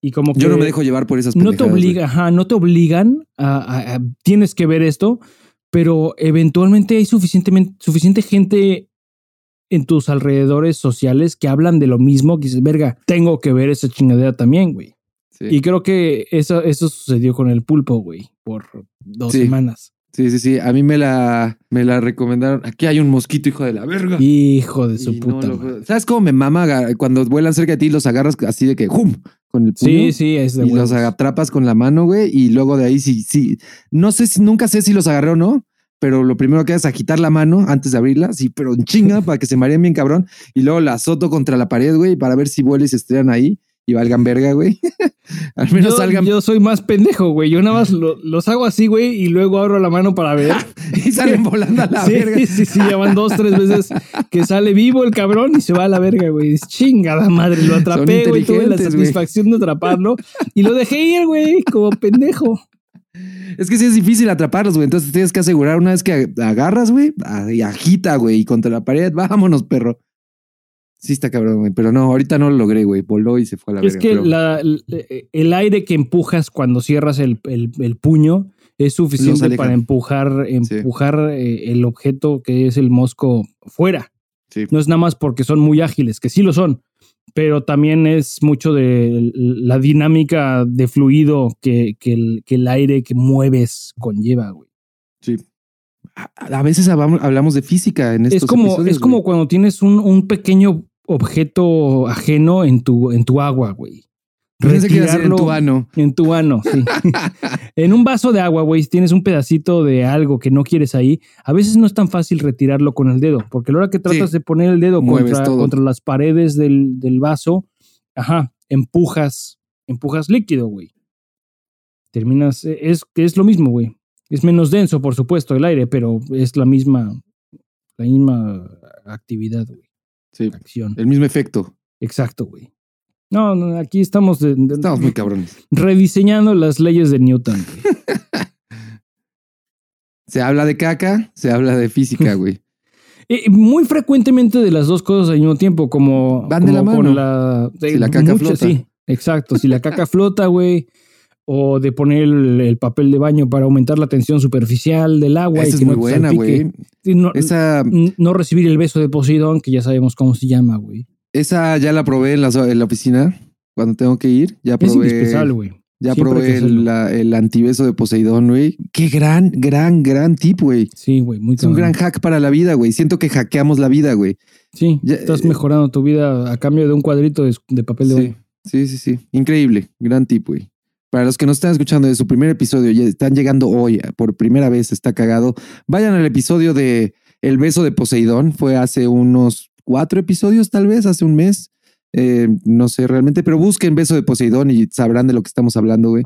Y como que Yo no me dejo llevar por esas no te obliga, ajá, no te obligan a, a- a- tienes que ver esto, pero eventualmente hay suficientemente, suficiente gente en tus alrededores sociales que hablan de lo mismo, que dices, verga, tengo que ver esa chingadera también, güey. Sí. Y creo que eso, eso sucedió con el pulpo, güey, por dos Sí. semanas. sí, sí, sí. A mí me la, me la recomendaron. Aquí hay un mosquito, hijo de la verga. Hijo de su Y no puta lo-. ¿Sabes cómo me mama cuando vuelan cerca de ti los agarras así de que ¡jum! Con el puño? Sí, sí, es de y los atrapas con la mano, güey, y luego de ahí sí, sí. No sé si, nunca sé si los agarré o no, pero lo primero que haces es agitar la mano antes de abrirla, sí, pero en chinga para que se mareen bien cabrón, y luego la azoto contra la pared, güey, para ver si vuelan y se estrellan ahí y valgan verga, güey. Al menos yo, salgan yo soy más pendejo, güey. Yo nada más lo- los hago así, güey, y luego abro la mano para ver. y salen volando a la sí, verga. sí, sí, ya van dos, tres veces que sale vivo el cabrón y se va a la verga, güey. Es chingada madre, lo atrapé, güey. Tuve la güey. satisfacción de atraparlo y lo dejé ir, güey, como pendejo. Es que sí es difícil atraparlos, güey. Entonces tienes que asegurar una vez que agarras, güey, a- y agita, güey, y contra la pared, vámonos, perro. Sí está cabrón, güey. Pero no, ahorita no lo logré, güey. Voló y se fue a la es verga. que pero- la- el, aire que empujas cuando cierras el, el- el puño es suficiente para empujar, empujar eh, el objeto que es el mosco fuera. Sí. No es nada más porque son muy ágiles, que sí lo son, pero también es mucho de la dinámica de fluido que, que el, que el aire que mueves conlleva, güey. Sí. A, a veces hablamos, hablamos de física en estos Es como, episodios, es como güey. cuando tienes un, un pequeño objeto ajeno en tu, en tu agua, güey. Ser en Retirarlo- tu ano. En tu ano, sí. en un vaso de agua, güey, si tienes un pedacito de algo que no quieres ahí, a veces no es tan fácil retirarlo con el dedo, porque a la hora que tratas Sí. de poner el dedo contra, contra las paredes del, del vaso, ajá, empujas, empujas líquido, güey. Terminas, eh, es, es lo mismo, güey. Es menos denso, por supuesto, el aire, pero es la misma, la misma actividad, güey. Sí. Acción. El mismo efecto. Exacto, güey. No, no, aquí estamos, de- de- Estamos muy cabrones. rediseñando las leyes de Newton. güey. Se habla de caca, se habla de física, güey. Eh, muy frecuentemente de las dos cosas al mismo tiempo, como, Van de como la mano. con la, Si la caca flota. Sí, exacto. Si la caca flota, güey. O de poner el, el papel de baño para aumentar la tensión superficial del agua. y Esa es muy no buena, güey. No, Esa, no recibir el beso de Poseidón, que ya sabemos cómo se llama, güey. esa ya la probé en la, en la oficina cuando tengo que ir. Ya Es probé. indispensable, güey. Ya Siempre probé el, la- el antibeso de Poseidón, güey. Qué gran, gran, gran tip, güey. Sí, güey, muy Es un gran hack para la vida, güey. Siento que hackeamos la vida, güey. Sí, Ya, estás eh, mejorando tu vida a cambio de un cuadrito de, de papel de Sí, baño. sí, sí, sí. Increíble. Gran tip, güey. Para los que no están escuchando de su primer episodio y están llegando hoy por primera vez, está cagado. Vayan al episodio de El beso de Poseidón. Fue hace unos cuatro episodios, tal vez, hace un mes. Eh, no sé realmente, pero busquen beso de Poseidón y sabrán de lo que estamos hablando, güey.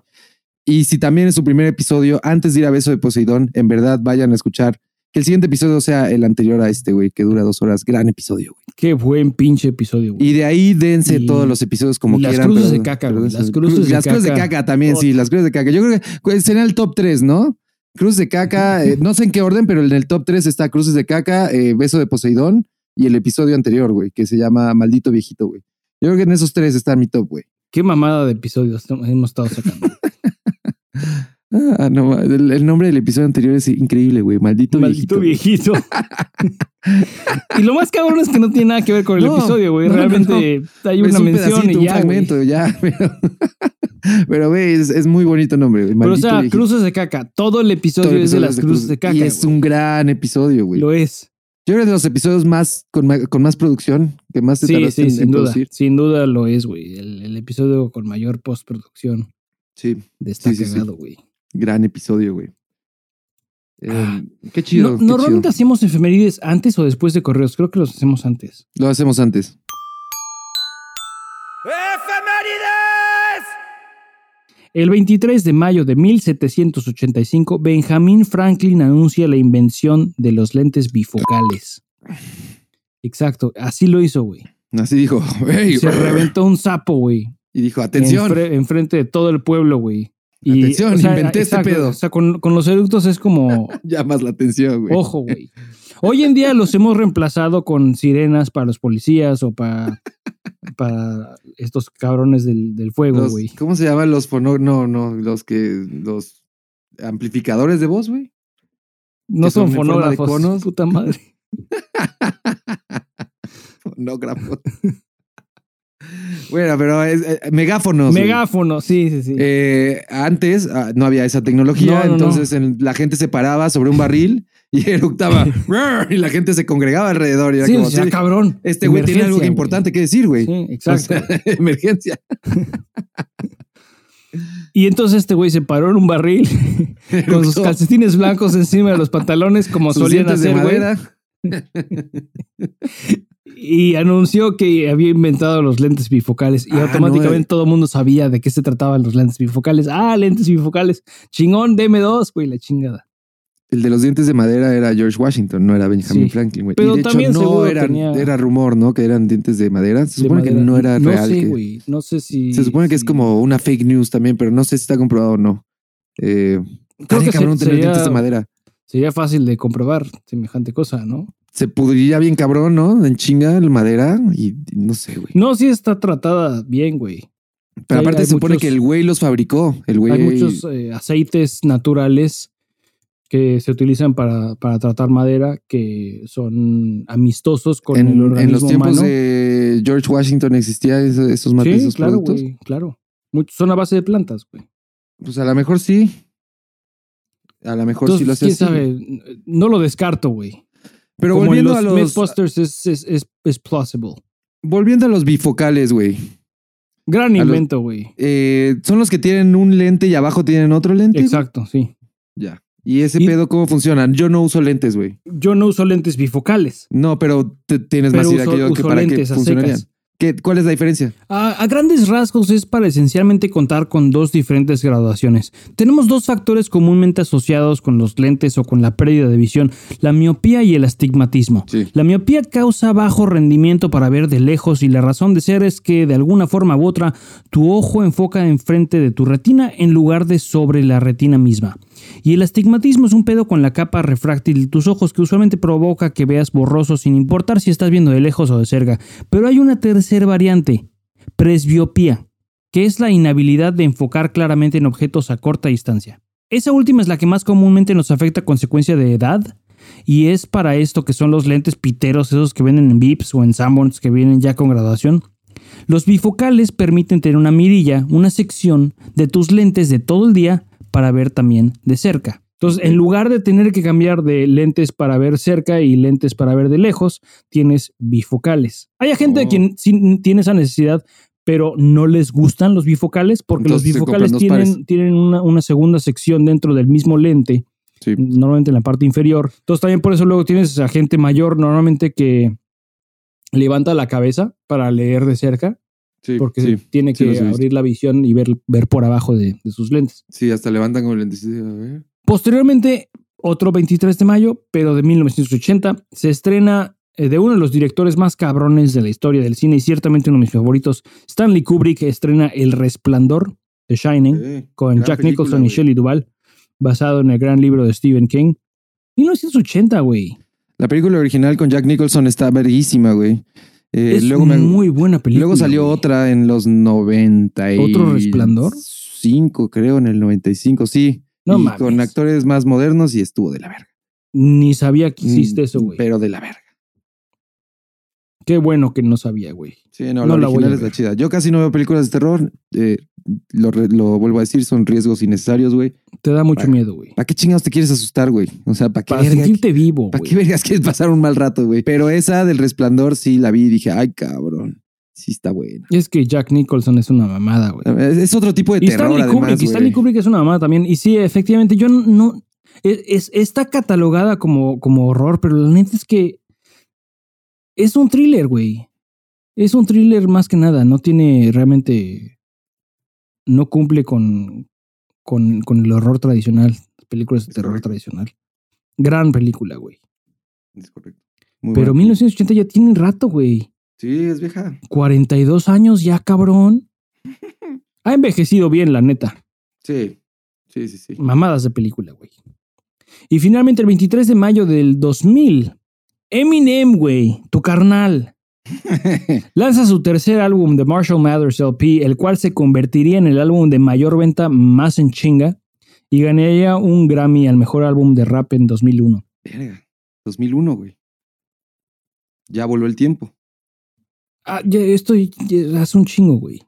Y si también es su primer episodio, antes de ir a beso de Poseidón, en verdad vayan a escuchar que el siguiente episodio sea el anterior a este, güey, que dura dos horas. Gran episodio, güey. Qué buen pinche episodio, güey. Y de ahí dense Y- todos los episodios como las quieran. cruces pero- caca, pero las cruces de las cruces de caca. caca también, sí, las cruces de caca. Yo creo que pues, será el top 3, ¿no? Cruces de caca, eh, no sé en qué orden, pero en el top 3 está cruces de caca, eh, beso de Poseidón y el episodio anterior, güey, que se llama Maldito Viejito, güey. Yo creo que en esos tres está mi top, güey. Qué mamada de episodios hemos estado sacando. Ah, no, el, el nombre del episodio anterior es increíble, güey. Maldito, Maldito viejito. viejito. y lo más cabrón es que no tiene nada que ver con el No, episodio, güey. no, Realmente hay Es una un mención y un ya, güey. fragmento, ya. Pero, pero, güey, es, es muy bonito nombre, güey. Pero o sea, viejito. cruces de caca. Todo el episodio Todo el es de las de cruces de caca. Y es güey. un gran episodio, güey. Lo es. Yo creo que de los episodios más con, con más producción, que más te Sí, sí, en, sin en duda. producir. Sin duda lo es, güey. El, el episodio con mayor postproducción Sí, de esta Sí, sí, sí. cagado, güey. Gran episodio, güey. Eh, Ah. qué chido. No- qué normalmente chido. hacemos efemérides antes o después de correos. Creo que los hacemos antes. Lo hacemos antes. El 23 de mayo de 1785, Benjamin Franklin anuncia la invención de los lentes bifocales. Exacto, así lo hizo, güey. Así dijo, "Ey", Se reventó un sapo, güey. y dijo, atención. Enfre- enfrente de todo el pueblo, güey. Y, Atención, inventé este pedo. O sea, con, con los eructos es como, Llamas la atención, güey. ojo, güey. Hoy en día los hemos reemplazado con sirenas para los policías o para, para estos cabrones del, del fuego, güey. ¿Cómo se llaman los fono? No, no, los que. Los amplificadores de voz, güey. No son son forma de fonógrafos, conos. puta madre. Fonógrafo. bueno, pero es eh, megáfonos. güey. Megáfono, sí, sí, sí. Eh, antes ah, no había esa tecnología, No, no, entonces en- la gente se paraba sobre un barril y eructaba y la gente se congregaba alrededor. Y era sí, como, o sea, "Sí, cabrón. este güey tiene algo importante que decir, güey. Sí, O exacto. sea, emergencia. Y entonces este güey se paró en un barril con sus calcetines blancos encima de los pantalones, como Sus solían dientes de hacer, güey. madera. Y anunció que había inventado los lentes bifocales. Y Ah, automáticamente no, todo el mundo sabía de qué se trataban los lentes bifocales. Ah, lentes bifocales. Chingón, deme dos, güey, la chingada. El de los dientes de madera era George Washington, no era Benjamin Sí. Franklin, güey. Pero y de hecho también no seguro eran, tenía- era rumor, ¿no? Que eran dientes de madera. Se supone que no era no real. sé, que- güey. No sé si. se supone que es como una fake news también, pero no sé si está comprobado o no. Eh, Creo que cabrón se- tener sería- dientes de madera. Sería fácil de comprobar semejante cosa, ¿no? Se pudriría bien cabrón, ¿no? En chinga la madera y no sé, güey. No, sí está tratada bien, güey. Pero hay- aparte hay se supone muchos- que el güey los fabricó. El güey. Hay muchos eh, aceites naturales que se utilizan para, para tratar madera que son amistosos con el en, organismo en los tiempos humano. de George Washington existían esos, esos, sí, esos claro, productos. güey, claro. Muchos son a base de plantas, güey. Pues a lo mejor sí. A lo mejor sí lo hacía quién así. sabe, no lo descarto, güey. Pero Como volviendo los a los Mythbusters es, es, es, es plausible. volviendo a los bifocales, güey. Gran invento, güey. Eh, son los que tienen un lente y abajo tienen otro lente. Exacto, sí. Ya. ¿Y ese Y- pedo cómo funciona? Yo no uso lentes, güey. Yo no uso lentes bifocales, No, pero te- tienes pero más idea uso, que yo que para lentes a funcionarían. secas. ¿Qué, ¿Cuál es la diferencia? A, a grandes rasgos es para esencialmente contar con dos diferentes graduaciones. Tenemos dos factores comúnmente asociados con los lentes o con la pérdida de visión, la miopía y el astigmatismo. Sí. La miopía causa bajo rendimiento para ver de lejos y la razón de ser es que de alguna forma u otra tu ojo enfoca enfrente de tu retina en lugar de sobre la retina misma. Y el astigmatismo es un pedo con la capa refráctil de tus ojos que usualmente provoca que veas borroso sin importar si estás viendo de lejos o de cerca. Pero hay una tercera variante, presbiopía, que es la inhabilidad de enfocar claramente en objetos a corta distancia. Esa última es la que más comúnmente nos afecta a consecuencia de edad y es para esto que son los lentes piteros, esos que venden en Vips o en Sanborns que vienen ya con graduación. Los bifocales permiten tener una mirilla, una sección de tus lentes de todo el día para ver también de cerca. Entonces, en lugar de tener que cambiar de lentes para ver cerca y lentes para ver de lejos, tienes bifocales. Hay gente Oh. quien sí tiene esa necesidad, pero no les gustan los bifocales porque Entonces los bifocales tienen, tienen una, una segunda sección dentro del mismo lente Sí. normalmente en la parte inferior. Entonces también por eso luego tienes a gente mayor normalmente que levanta la cabeza para leer de cerca, Sí, porque sí, tiene que abrir la visión y ver, ver por abajo de, de sus lentes. Sí, hasta levantan con el lentecito. A ver. Posteriormente, otro 23 de mayo, pero de 1980, se estrena eh, de uno de los directores más cabrones de la historia del cine y ciertamente uno de mis favoritos, Stanley Kubrick, estrena El Resplandor, The Shining, Sí, con Jack película, Nicholson y. Shelley Duvall, basado en el gran libro de Stephen King. 1980, güey. La película original con Jack Nicholson está verguísima, güey. Eh, es luego me- muy buena película. Luego salió güey. otra en los 90 y ¿Otro Resplandor? 5, creo, en el 95, sí. No y mames. con actores más modernos y estuvo de la verga. Ni sabía que hiciste eso, güey. Mm, Pero de la verga. Qué bueno que no sabía, güey. Sí, no, No la la voy original a es la chida. Yo casi no veo películas de terror. eh, lo, vuelvo a decir, son riesgos innecesarios, güey. Te da mucho Para- miedo, güey. ¿Para qué chingados te quieres asustar, güey? O sea, ¿para qué Para verga- sentirte vivo, ¿Para qué vergas quieres pasar un mal rato, güey? Pero esa del resplandor sí la vi y dije, ay, cabrón. Sí está buena. Es que Jack Nicholson es una mamada, güey. Es es otro tipo de Y terror, Stanley además, Kubrick, y Stanley. Kubrick es una mamada también. Y sí, efectivamente, yo no. no- es, es- está catalogada como, como horror, pero la neta es que es un thriller, güey. Es un thriller más que nada. No tiene realmente. No cumple con, con, con el horror tradicional. Películas de terror tradicional. Gran película, güey. Es correcto. Muy Pero buena. 1980 ya tiene rato, güey. Sí, es vieja. 42 años ya, cabrón. Ha envejecido bien, la neta. Sí. Sí, sí, sí. Mamadas de película, güey. Y finalmente, el 23 de mayo del 2000, Eminem, güey, tu carnal, lanza su tercer álbum, The Marshall Mathers LP, el cual se convertiría en el álbum de mayor venta más en chinga y ganaría un Grammy al mejor álbum de rap en 2001. Verga. 2001, güey. Ya volvió el tiempo. Ah, ya esto ya hace un chingo, güey.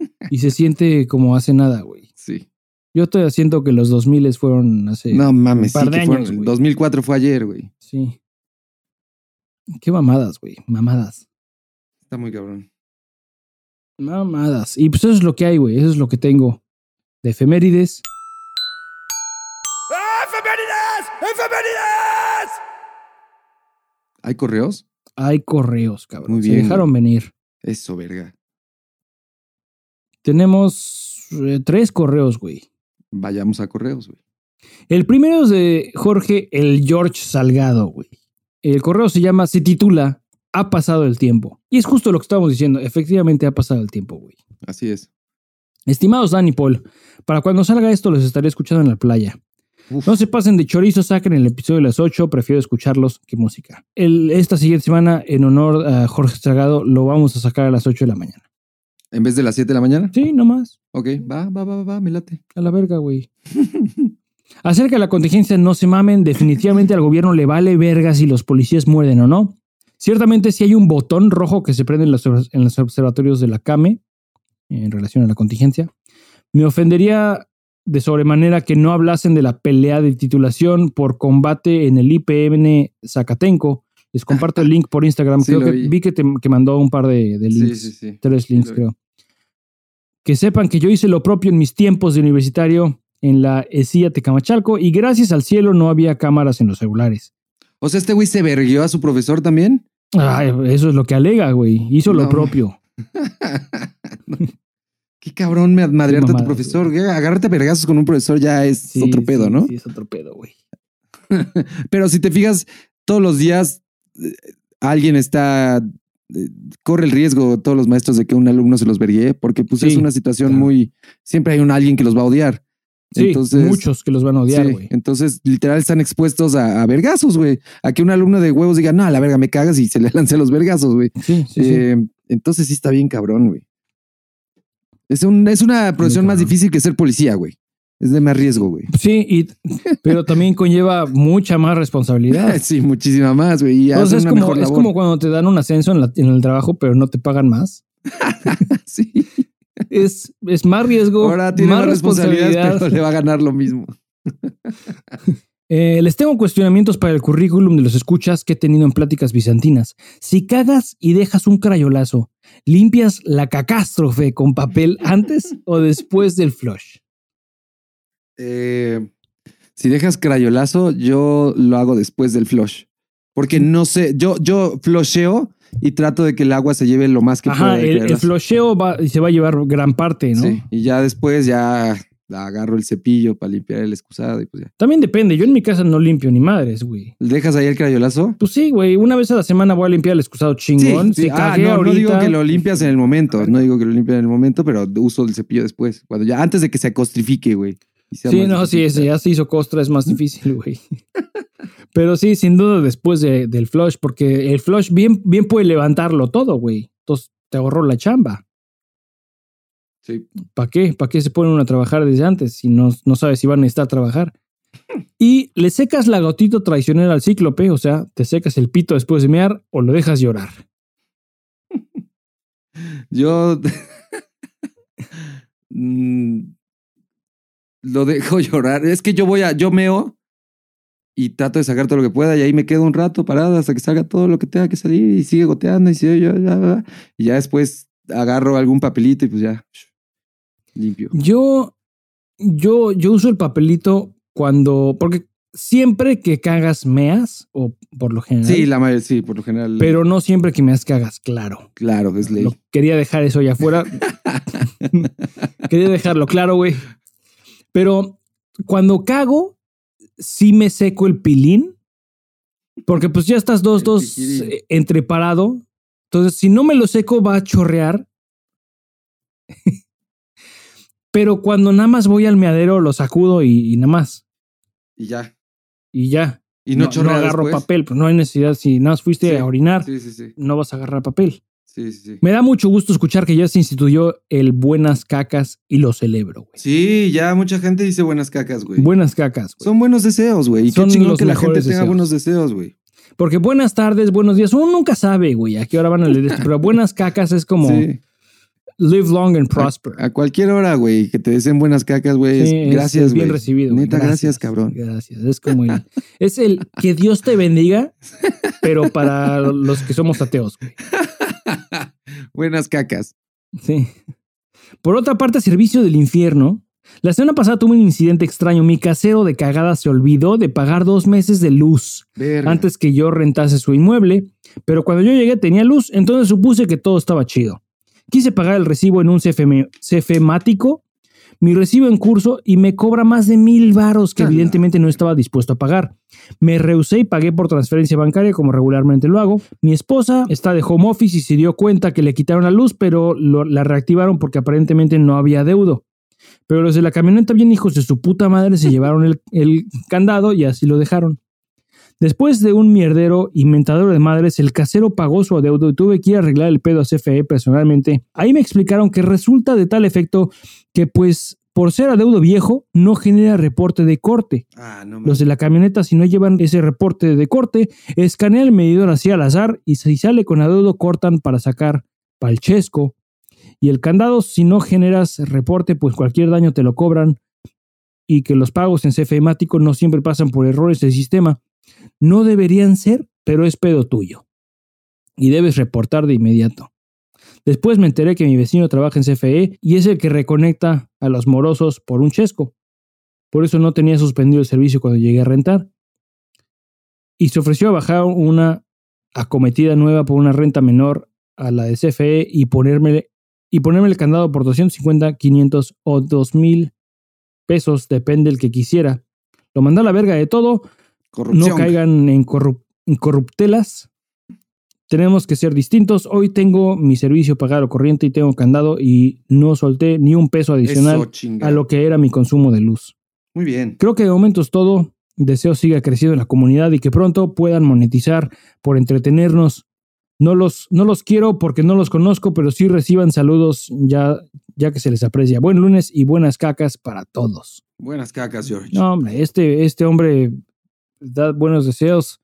Y se siente como hace nada, güey. Sí. Yo estoy siento que los 2000 fueron hace... No mames, un par sí de que fueron- años, güey. 2004 fue ayer, güey. Sí. Qué mamadas, güey. Mamadas. Está muy cabrón. Mamadas. Y pues eso es lo que hay, güey. Eso es lo que tengo de efemérides. ¿Hay correos? Hay correos, cabrón. Muy Se bien, dejaron venir. Eso, verga. Tenemos eh, tres correos, güey. Vayamos a correos, güey. El primero es de Jorge el George Salgado, güey. El correo se llama, se titula Ha pasado el tiempo. Y es justo lo que estábamos diciendo. Efectivamente ha pasado el tiempo, güey. Así es. Estimados Dan y Paul, para cuando salga esto los estaré escuchando en la playa. Uf. No se pasen de chorizo, saquen el episodio de las 8, prefiero escucharlos que música. El- esta siguiente semana, en honor a Jorge Salgado, lo vamos a sacar a las 8 de la mañana. ¿En vez de las 7 de la mañana? Sí, nomás. Ok, va, va, va, va, va, me late. A la verga, güey. Acerca de la contingencia, no se mamen. Definitivamente al gobierno le vale verga si los policías muerden o no. Ciertamente, si hay un botón rojo que se prende en los, en los observatorios de la CAME en relación a la contingencia. Me ofendería de sobremanera que no hablasen de la pelea de titulación por combate en el IPN Zacatenco. Les comparto el link por Instagram. Sí, Creo que vi. vi que, te, que mandó un par de, de Sí, links sí, sí. tres links, vi. creo. Que sepan que yo hice lo propio en mis tiempos de universitario en la ESIA Tecamachalco y gracias al cielo no había cámaras en los celulares. O sea, este güey se verguió a su profesor también. Ay, eso es lo que alega, güey. Hizo lo propio. Qué cabrón me madrearte a tu profesor. güey. Agárrate a vergazos con un profesor ya es Sí, otro pedo, sí, ¿no? Sí, es otro pedo, güey. Pero si te fijas, todos los días eh, alguien está. eh, corre el riesgo, todos los maestros, de que un alumno se los verguee, porque pues es una situación claro. muy. Siempre hay un alguien que los va a odiar. Sí, Entonces- muchos que los van a odiar, Sí, güey. entonces, literal, están expuestos a, a vergazos, güey. A que un alumno de huevos diga, no, a la verga, me cagas y se le lance los vergazos, güey. Sí, sí, sí. Eh, Entonces sí está bien cabrón, güey. Es, un, es una profesión más difícil que ser policía, güey. Es de más riesgo, güey. Sí, y- pero también conlleva mucha más responsabilidad. Sí, muchísima más, güey. Entonces es como, es como cuando te dan un ascenso en, la- en el trabajo, pero no te pagan más. Sí. Es, es más riesgo, Ahora tiene más más responsabilidad, responsabilidad. pero le va a ganar lo mismo. Eh, les tengo cuestionamientos para el currículum de los escuchas que he tenido en pláticas bizantinas. Si cagas y dejas un crayolazo, ¿limpias la cacástrofe con papel antes o después del flush? Eh, si dejas crayolazo, yo lo hago después del flush. Porque no sé, yo, yo flusheo y trato de que el agua se lleve lo más que pueda. Ajá, el, el flusheo va, se va a llevar gran parte, ¿no? Sí, y ya después ya agarro el cepillo para limpiar el excusado y pues ya. También depende. Yo en mi casa no limpio ni madres, güey. ¿Dejas ahí el crayolazo? Pues sí, güey. Una vez a la semana voy a limpiar el excusado chingón. sí. Si Ah, no, digo que lo limpias en el momento, no digo que lo limpias en el momento, pero uso el cepillo después, cuando ya antes de que se acostrifique, güey. Sí, no, sí, ese ya se hizo costra, es más difícil, güey. Pero sí, sin duda después de- del flush, porque el flush bien, bien puede levantarlo todo, güey. Entonces te ahorró la chamba. Sí. ¿Para qué? ¿Para qué se ponen uno a trabajar desde antes si no, no sabes si van a necesitar trabajar? Y le secas la gotito traicionera al cíclope, o sea, te secas el pito después de mear o lo dejas llorar. Yo Mm, lo dejo llorar. Es que yo voy a, yo meo y trato de sacar todo lo que pueda y ahí me quedo un rato parado hasta que salga todo lo que tenga que salir y sigue goteando y sigue yo, y ya después agarro algún papelito y pues ya limpio. Yo, yo, yo uso el papelito cuando, porque siempre que cagas meas, o por lo general, Sí, la mayoría, sí, por lo general. pero no siempre que meas cagas, claro. claro, es ley. Lo- quería dejar eso allá afuera. quería dejarlo claro, güey. Pero cuando cago, sí me seco el pilín. Porque pues ya estás dos, El dos piquirín. eh, entreparado. Entonces, si no me lo seco, va a chorrear. Pero cuando nada más voy al meadero, lo sacudo y, y nada más. Y ya. Y ya. Y no, chorrea agarro después. papel, pues no hay necesidad. Si nada más fuiste Sí, a orinar, Sí, sí, sí. no vas a agarrar papel. Sí, sí, sí. Me da mucho gusto escuchar que ya se instituyó el buenas cacas y lo celebro, güey. Sí, ya mucha gente dice buenas cacas, güey. Buenas cacas, güey. Son buenos deseos, güey. Y qué Son chingón los que la gente mejores tenga deseos. buenos deseos, güey. Porque buenas tardes, buenos días, uno nunca sabe, güey, a qué hora van a leer esto, pero buenas cacas es como Sí. Live long and prosper. A cualquier hora, güey, que te deseen buenas cacas, güey. Sí, gracias, es bien recibido. Neta, gracias, cabrón. Gracias. Es como el, es el que Dios te bendiga, pero para los que somos ateos, güey. buenas cacas. Sí. Por otra parte, servicio del infierno. La semana pasada tuve un incidente extraño. Mi casero de cagada se olvidó de pagar dos meses de luz Verga. antes que yo rentase su inmueble, pero cuando yo llegué tenía luz, entonces supuse que todo estaba chido. Quise pagar el recibo en un CFM CFMático, mi recibo en curso y me cobra más de mil varos que Ala. evidentemente no estaba dispuesto a pagar. Me rehusé y pagué por transferencia bancaria como regularmente lo hago. Mi esposa está de home office y se dio cuenta que le quitaron la luz, pero lo- la reactivaron porque aparentemente no había deudo. Pero los de la camioneta, bien hijos de su puta madre, se llevaron el, el candado y así lo dejaron. Después de un mierdero inventador de madres, el casero pagó su adeudo y tuve que ir a arreglar el pedo a CFE personalmente. Ahí me explicaron que resulta de tal efecto que, pues, por ser adeudo viejo, no genera reporte de corte. Ah, no me. Los de la camioneta, si no llevan ese reporte de corte, escanean el medidor así al azar y si sale con adeudo, cortan para sacar palchesco. Y el candado, si no generas reporte, pues cualquier daño te lo cobran. Y que los pagos en CFEmático no siempre pasan por errores del sistema. No deberían ser, pero es pedo tuyo. Y debes reportar de inmediato. Después me enteré que mi vecino trabaja en CFE y es el que reconecta a los morosos por un chesco. Por eso no tenía suspendido el servicio cuando llegué a rentar. Y se ofreció a bajar una acometida nueva por una renta menor a la de CFE y ponerme, y ponerme el candado por 250, 500 o 2000 pesos, depende el que quisiera. Lo mandó a la verga de todo. Corrupción. No caigan en, corrup- en corruptelas. Tenemos que ser distintos. Hoy tengo mi servicio pagado corriente y tengo candado y no solté ni un peso adicional Eso, a lo que era mi consumo de luz. Muy bien. Creo que de momento es todo. Deseo siga creciendo en la comunidad y que pronto puedan monetizar por entretenernos. No los, no los quiero porque no los conozco, pero sí reciban saludos ya, ya que se les aprecia. Buen lunes y buenas cacas para todos. Buenas cacas, George. No, hombre, este, este hombre da buenos deseos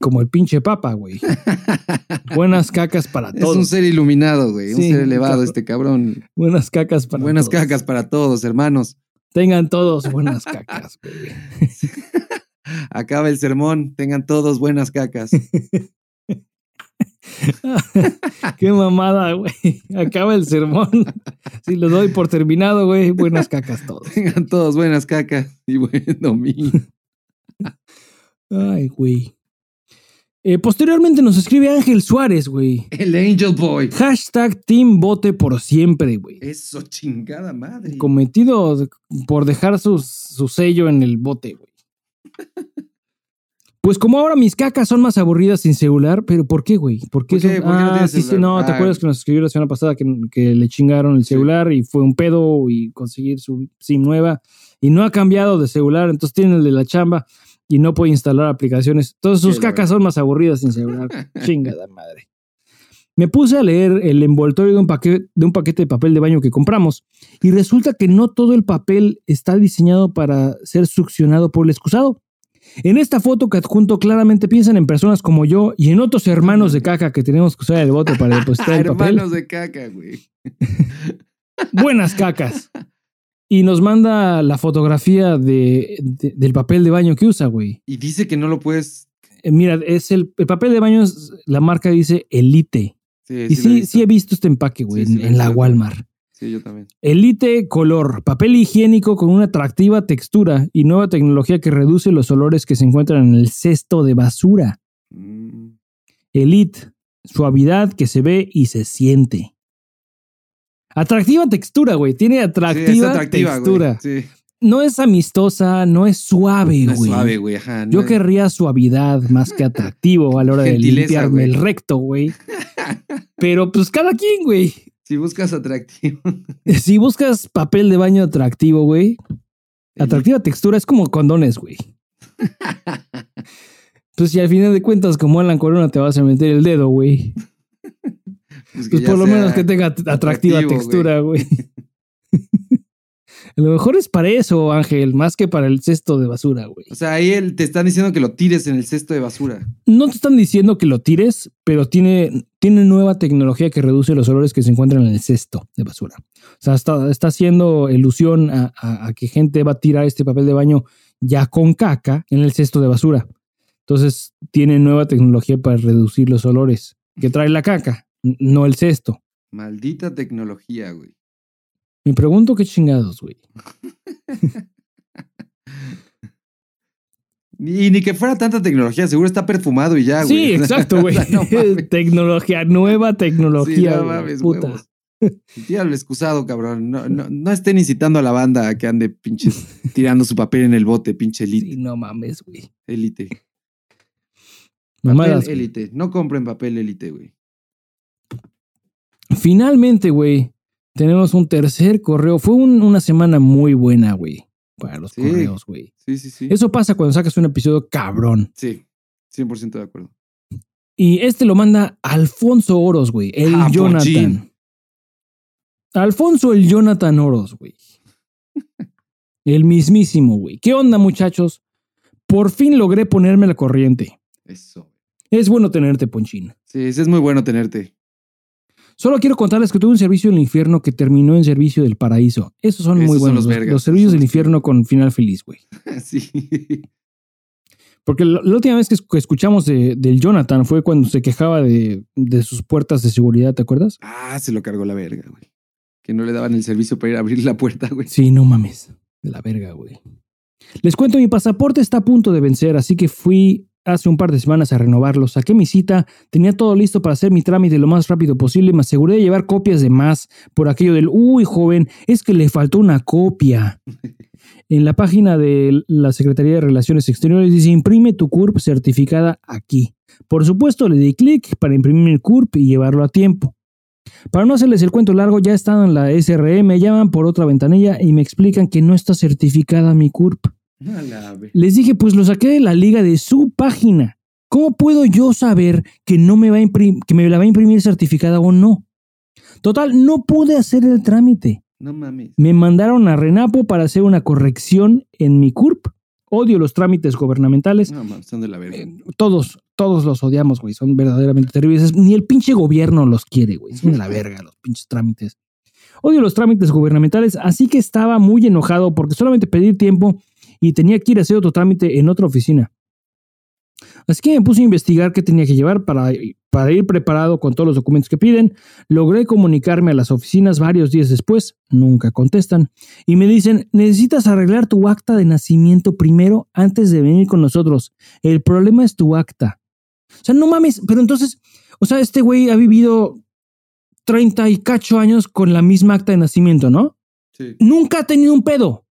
como el pinche papa, güey. buenas cacas para es todos. un ser iluminado, güey. un ser elevado, cabrón. este cabrón. Buenas cacas para Buenas todos. cacas para todos, hermanos. Tengan todos buenas cacas, güey. Acaba el sermón. Tengan todos buenas cacas. Qué mamada, güey. Acaba el sermón. Si lo doy por terminado, güey, buenas cacas todos. Tengan todos buenas cacas y buen domingo. Ay, güey. Eh, posteriormente nos escribe Ángel Suárez, güey. El Angel Boy. Hashtag Team Vote por siempre, güey. Eso, chingada madre. Cometido por dejar sus- su sello en el bote, güey. Pues como ahora mis cacas son más aburridas sin celular, pero ¿por qué, güey? ¿Por qué, ¿Por qué? son- ¿Por qué no ah, sí, no, ¿te Ah. acuerdas que nos escribió la semana pasada que, que le chingaron el Sí. celular y fue un pedo y conseguir su SIM nueva y no ha cambiado de celular, entonces tiene el de la chamba y no puede instalar aplicaciones. Todas sus cacas son más aburridas sin celular. Chingada madre. Me puse a leer el envoltorio de un, paquete, de un paquete de papel de baño que compramos y resulta que no todo el papel está diseñado para ser succionado por el excusado. En esta foto que adjunto claramente piensan en personas como yo y en otros hermanos de caca que tenemos que usar el bote para depositar el papel. Hermanos de caca, güey. Buenas cacas. Y nos manda la fotografía de, de- del papel de baño que usa, güey. Y dice que no lo puedes. Eh, Mira, es el, el papel de baño, es- la marca dice Elite. Sí, Y sí, sí he visto este empaque, güey, en, la. Walmart. Sí, yo también. Elite color, papel higiénico con una atractiva textura y nueva tecnología que reduce los olores que se encuentran en el cesto de basura. Mm. Elite, suavidad que se ve y se siente. Atractiva textura, güey. Tiene atractiva, es atractiva, textura. güey. Sí. No es amistosa, no es suave, No es güey. suave, güey. Ajá. Yo querría suavidad más que atractivo a la hora de limpiarme güey. el recto, güey. Pero pues cada quien, güey. Si buscas atractivo. Si buscas papel de baño atractivo, güey, atractiva textura es como condones, güey. Pues si al final de cuentas, como Alan Corona, te vas a meter el dedo, güey. Pues, que Pues por lo menos que tenga at- atractiva textura, güey. A lo mejor es para eso, Ángel, más que para el cesto de basura, güey. O sea, ahí él te están diciendo que lo tires en el cesto de basura. No te están diciendo que lo tires, pero tiene, tiene nueva tecnología que reduce los olores que se encuentran en el cesto de basura. O sea, está, está haciendo ilusión a, a- a que gente va a tirar este papel de baño ya con caca en el cesto de basura. Entonces, tiene nueva tecnología para reducir los olores que trae la caca, no el cesto. Maldita tecnología, güey. Me pregunto qué chingados, güey. Y ni que fuera tanta tecnología, seguro está perfumado y ya, güey. Sí, exacto, güey. No tecnología, nueva tecnología. Sí, no mames, puta. el excusado, cabrón. No, no, no estén incitando a la banda a que ande pinches tirando su papel en el bote, pinche elite. Sí, no mames, güey. Élite. Mamadas, Papel güey. élite. No compren papel élite, güey. Finalmente, güey, tenemos un tercer correo. Fue un- una semana muy buena, güey, para los Sí. correos, güey. Sí, sí, sí. Eso pasa cuando sacas un episodio cabrón. Sí, 100% de acuerdo. Y este lo manda Alfonso Oros, güey, el Ah, Jonathan. Alfonso el Jonathan Oros, güey. El mismísimo, güey. ¿Qué onda, muchachos? Por fin logré ponerme la corriente. Eso. Es bueno tenerte, Ponchín. Sí, es muy bueno tenerte. Solo quiero contarles que tuve un servicio en el infierno que terminó en servicio del paraíso. Esos son Esos muy son buenos. los Los, los servicios del son- infierno con final feliz, güey. sí. Porque la, la última vez que escuchamos de- del Jonathan fue cuando se quejaba de, de sus puertas de seguridad, ¿te acuerdas? Ah, se lo cargó la verga, güey. Que no le daban el servicio para ir a abrir la puerta, güey. Sí, no mames. De la verga, güey. Les cuento, mi pasaporte está a punto de vencer, así que fui hace un par de semanas a renovarlo. Saqué mi cita, tenía todo listo para hacer mi trámite lo más rápido posible y me aseguré de llevar copias de más por aquello del, uy, joven, es que le faltó una copia. En la página de la Secretaría de Relaciones Exteriores dice, imprime tu CURP certificada aquí. Por supuesto, le di clic para imprimir el CURP y llevarlo a tiempo. Para no hacerles el cuento largo, ya están en la SRE, me llaman por otra ventanilla y me explican que no está certificada mi CURP. Les dije, pues lo saqué de la liga de su página. ¿Cómo puedo yo saber que no me va a que me la va a imprimir certificada o no? Total, no pude hacer el trámite. No mames. Me mandaron a Renapo para hacer una corrección en mi CURP. Odio los trámites gubernamentales. No mames, son de la verga. Eh, Todos, todos los odiamos, güey. Son verdaderamente terribles. Ni el pinche gobierno los quiere, güey. Son de la verga los pinches trámites. Odio los trámites gubernamentales, así que estaba muy enojado porque solamente pedí tiempo y tenía que ir a hacer otro trámite en otra oficina. Así que me puse a investigar qué tenía que llevar para, para ir preparado con todos los documentos que piden. Logré comunicarme a las oficinas varios días después, nunca contestan, y me dicen, necesitas arreglar tu acta de nacimiento primero antes de venir con nosotros. El problema es tu acta. O sea, no mames, pero entonces, o sea, este güey ha vivido 30 y cacho años con la misma acta de nacimiento, ¿no? Sí. Nunca ha tenido un pedo.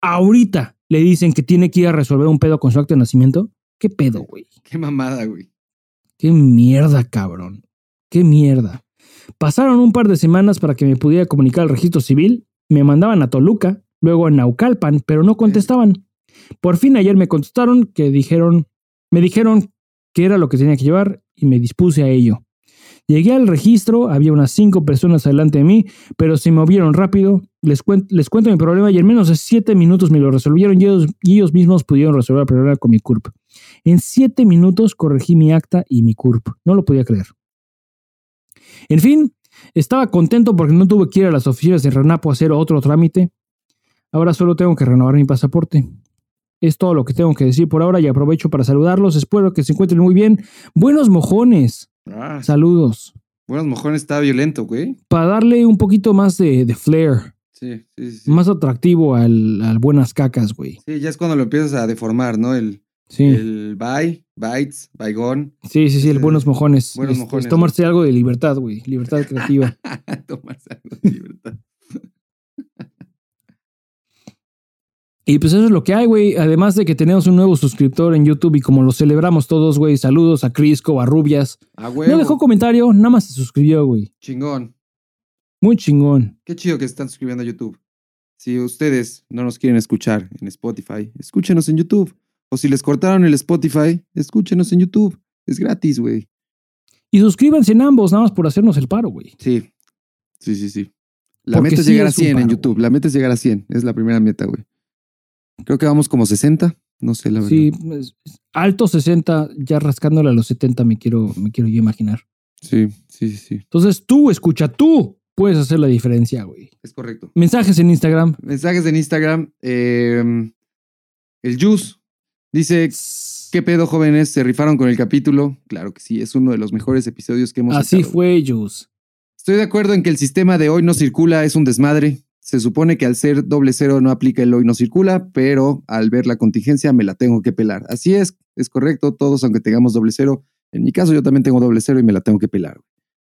Ahorita le dicen que tiene que ir a resolver un pedo con su acta de nacimiento. ¿Qué pedo, güey? Qué mamada, güey. Qué mierda, cabrón. Qué mierda. Pasaron un par de semanas para que me pudiera comunicar al registro civil. Me mandaban a Toluca, luego a Naucalpan, pero no contestaban. Por fin ayer me contestaron que dijeron, me dijeron que era lo que tenía que llevar y me dispuse a ello. Llegué al registro, había unas cinco personas delante de mí, pero se movieron rápido. Les, les cuento mi problema y en menos de siete minutos me lo resolvieron y ellos, y ellos mismos pudieron resolver el problema con mi CURP. En siete minutos corregí mi acta y mi CURP. No lo podía creer. En fin, estaba contento porque no tuve que ir a las oficinas de Renapo a hacer otro trámite. Ahora solo tengo que renovar mi pasaporte. Es todo lo que tengo que decir por ahora y aprovecho para saludarlos. Espero que se encuentren muy bien. Buenos mojones. Ah, Saludos. Buenos mojones está violento, güey. Para darle un poquito más de, de flair, Sí, sí, sí. más atractivo al, al buenas cacas, güey. Sí, ya es cuando lo empiezas a deformar, ¿no? El, Sí. el bye, bites, baigón. sí, sí, sí, el buenos mojones. Buenos Es- es mojones. tomarse algo de libertad, güey. Libertad creativa. Tomarse algo de libertad. Y pues eso es lo que hay, güey. Además de que tenemos un nuevo suscriptor en YouTube y como lo celebramos todos, güey. Saludos a Crisco, a Rubias. A huevo. No dejó comentario, nada más se suscribió, güey. Chingón. Muy chingón. Qué chido que se están suscribiendo a YouTube. Si ustedes no nos quieren escuchar en Spotify, escúchenos en YouTube. O si les cortaron el Spotify, escúchenos en YouTube. Es gratis, güey. Y suscríbanse en ambos, nada más por hacernos el paro, güey. Sí. Sí, sí, sí. La Porque meta es sí llegar a es un 100 en YouTube. La meta es llegar a 100. Es la primera meta, güey. Creo que vamos como 60. No sé, la verdad. Sí, es- es alto 60, ya rascándole a los 70 me quiero, me quiero yo imaginar. Sí, sí, sí. Entonces tú, escucha, tú puedes hacer la diferencia, güey. Es correcto. Mensajes en Instagram. Mensajes en Instagram. eh, el Juice dice: ¿Qué pedo, jóvenes? ¿Se rifaron con el capítulo? Claro que sí, es uno de los mejores episodios que hemos Así sacado. fue, Jus. Estoy de acuerdo en que el sistema de hoy no circula es un desmadre. Se supone que al ser doble cero no aplica el hoy no circula, pero al ver la contingencia me la tengo que pelar. Así es, es correcto, todos aunque tengamos doble cero. En mi caso yo también tengo doble cero y me la tengo que pelar.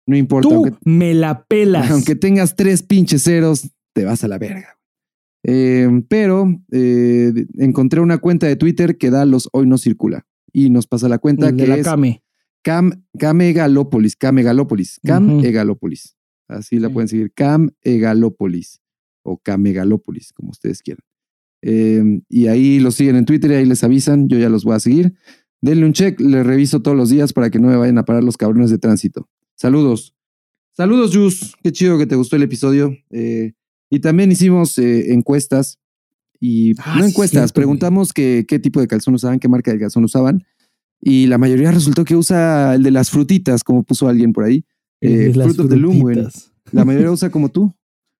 No importa, Tú aunque, me la pelas. aunque tengas tres pinches ceros, te vas a la verga. Eh, pero eh, encontré una cuenta de Twitter que da los hoy no circula y nos pasa la cuenta El de que la es. Cam, Camegalópolis, Camegalópolis, Cam. Egalópolis. Así la pueden seguir, Cam Egalópolis o Camegalópolis, como ustedes quieran. Eh, y ahí los siguen en Twitter y ahí les avisan, yo ya los voy a seguir. Denle un check, les reviso todos los días para que no me vayan a parar los cabrones de tránsito. Saludos. Saludos, Jus. Qué chido que te gustó el episodio. Eh, y también hicimos eh, encuestas. Y Ah, no encuestas, preguntamos que- qué tipo de calzón usaban, qué marca de calzón usaban. Y la mayoría resultó que usa el de las frutitas, como puso alguien por ahí. Eh, Fruit of the Loom. La mayoría usa como tú.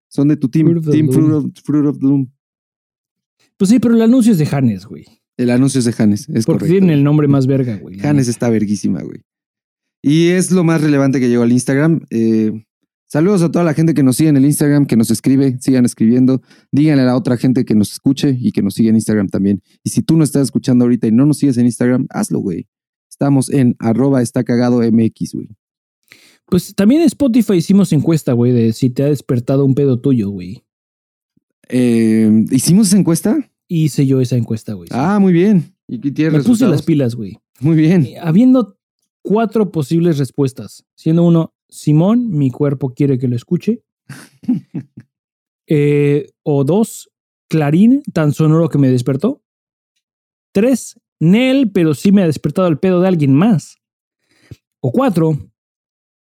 Son de tu team, Fruit of the team. Fruit, of, Fruit of Loom. Pues sí, pero el anuncio es de Hannes, güey. El anuncio es de Hannes, es Porque correcto. tienen el nombre más verga, güey. Hannes está verguísima, güey. Y es lo más relevante que llegó al Instagram. Eh, saludos a toda la gente que nos sigue en el Instagram, que nos escribe, sigan escribiendo. Díganle a la otra gente que nos escuche y que nos siga en Instagram también. Y si tú no estás escuchando ahorita y no nos sigues en Instagram, hazlo, güey. Estamos en arroba está cagado MX, güey. Pues también en Spotify hicimos encuesta, güey, de si te ha despertado un pedo tuyo, güey. Eh, ¿Hicimos esa encuesta? Hice yo esa encuesta, güey. sí. Ah, muy bien. ¿Y qué tienes Me puse las pilas, güey. Muy bien. Eh, Habiendo cuatro posibles respuestas, siendo uno, Simón, mi cuerpo quiere que lo escuche. Eh, o dos, Clarín, tan sonoro que me despertó. Tres, Nel, pero sí me ha despertado el pedo de alguien más. O cuatro,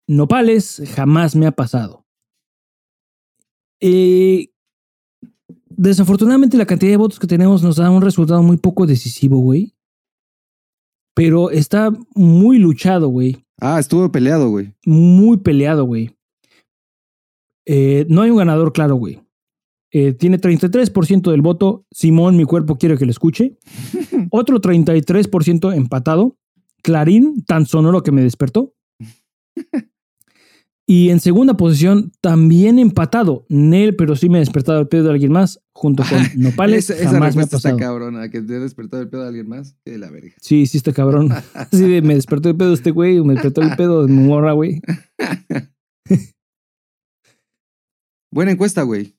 Nopales, jamás me ha pasado. Eh, desafortunadamente la cantidad de votos que tenemos nos da un resultado muy poco decisivo, güey. Pero está muy luchado, güey. Ah, estuvo peleado, güey. Muy peleado, güey. Eh, no hay un ganador claro, güey. Eh, tiene 33% del voto. Simón, mi cuerpo quiere que lo escuche. Otro 33% empatado. Clarín, tan sonoro que me despertó. Y en segunda posición, también empatado. Nel, pero sí me ha despertado el pedo de alguien más, junto con Nopales. esa esa jamás me ha respuesta está cabrona. Que te ha despertado el pedo de alguien más. De la verga. Sí, sí está cabrón. Así de, me despertó el pedo este güey, me despertó el pedo de mi morra, güey. Buena encuesta, güey.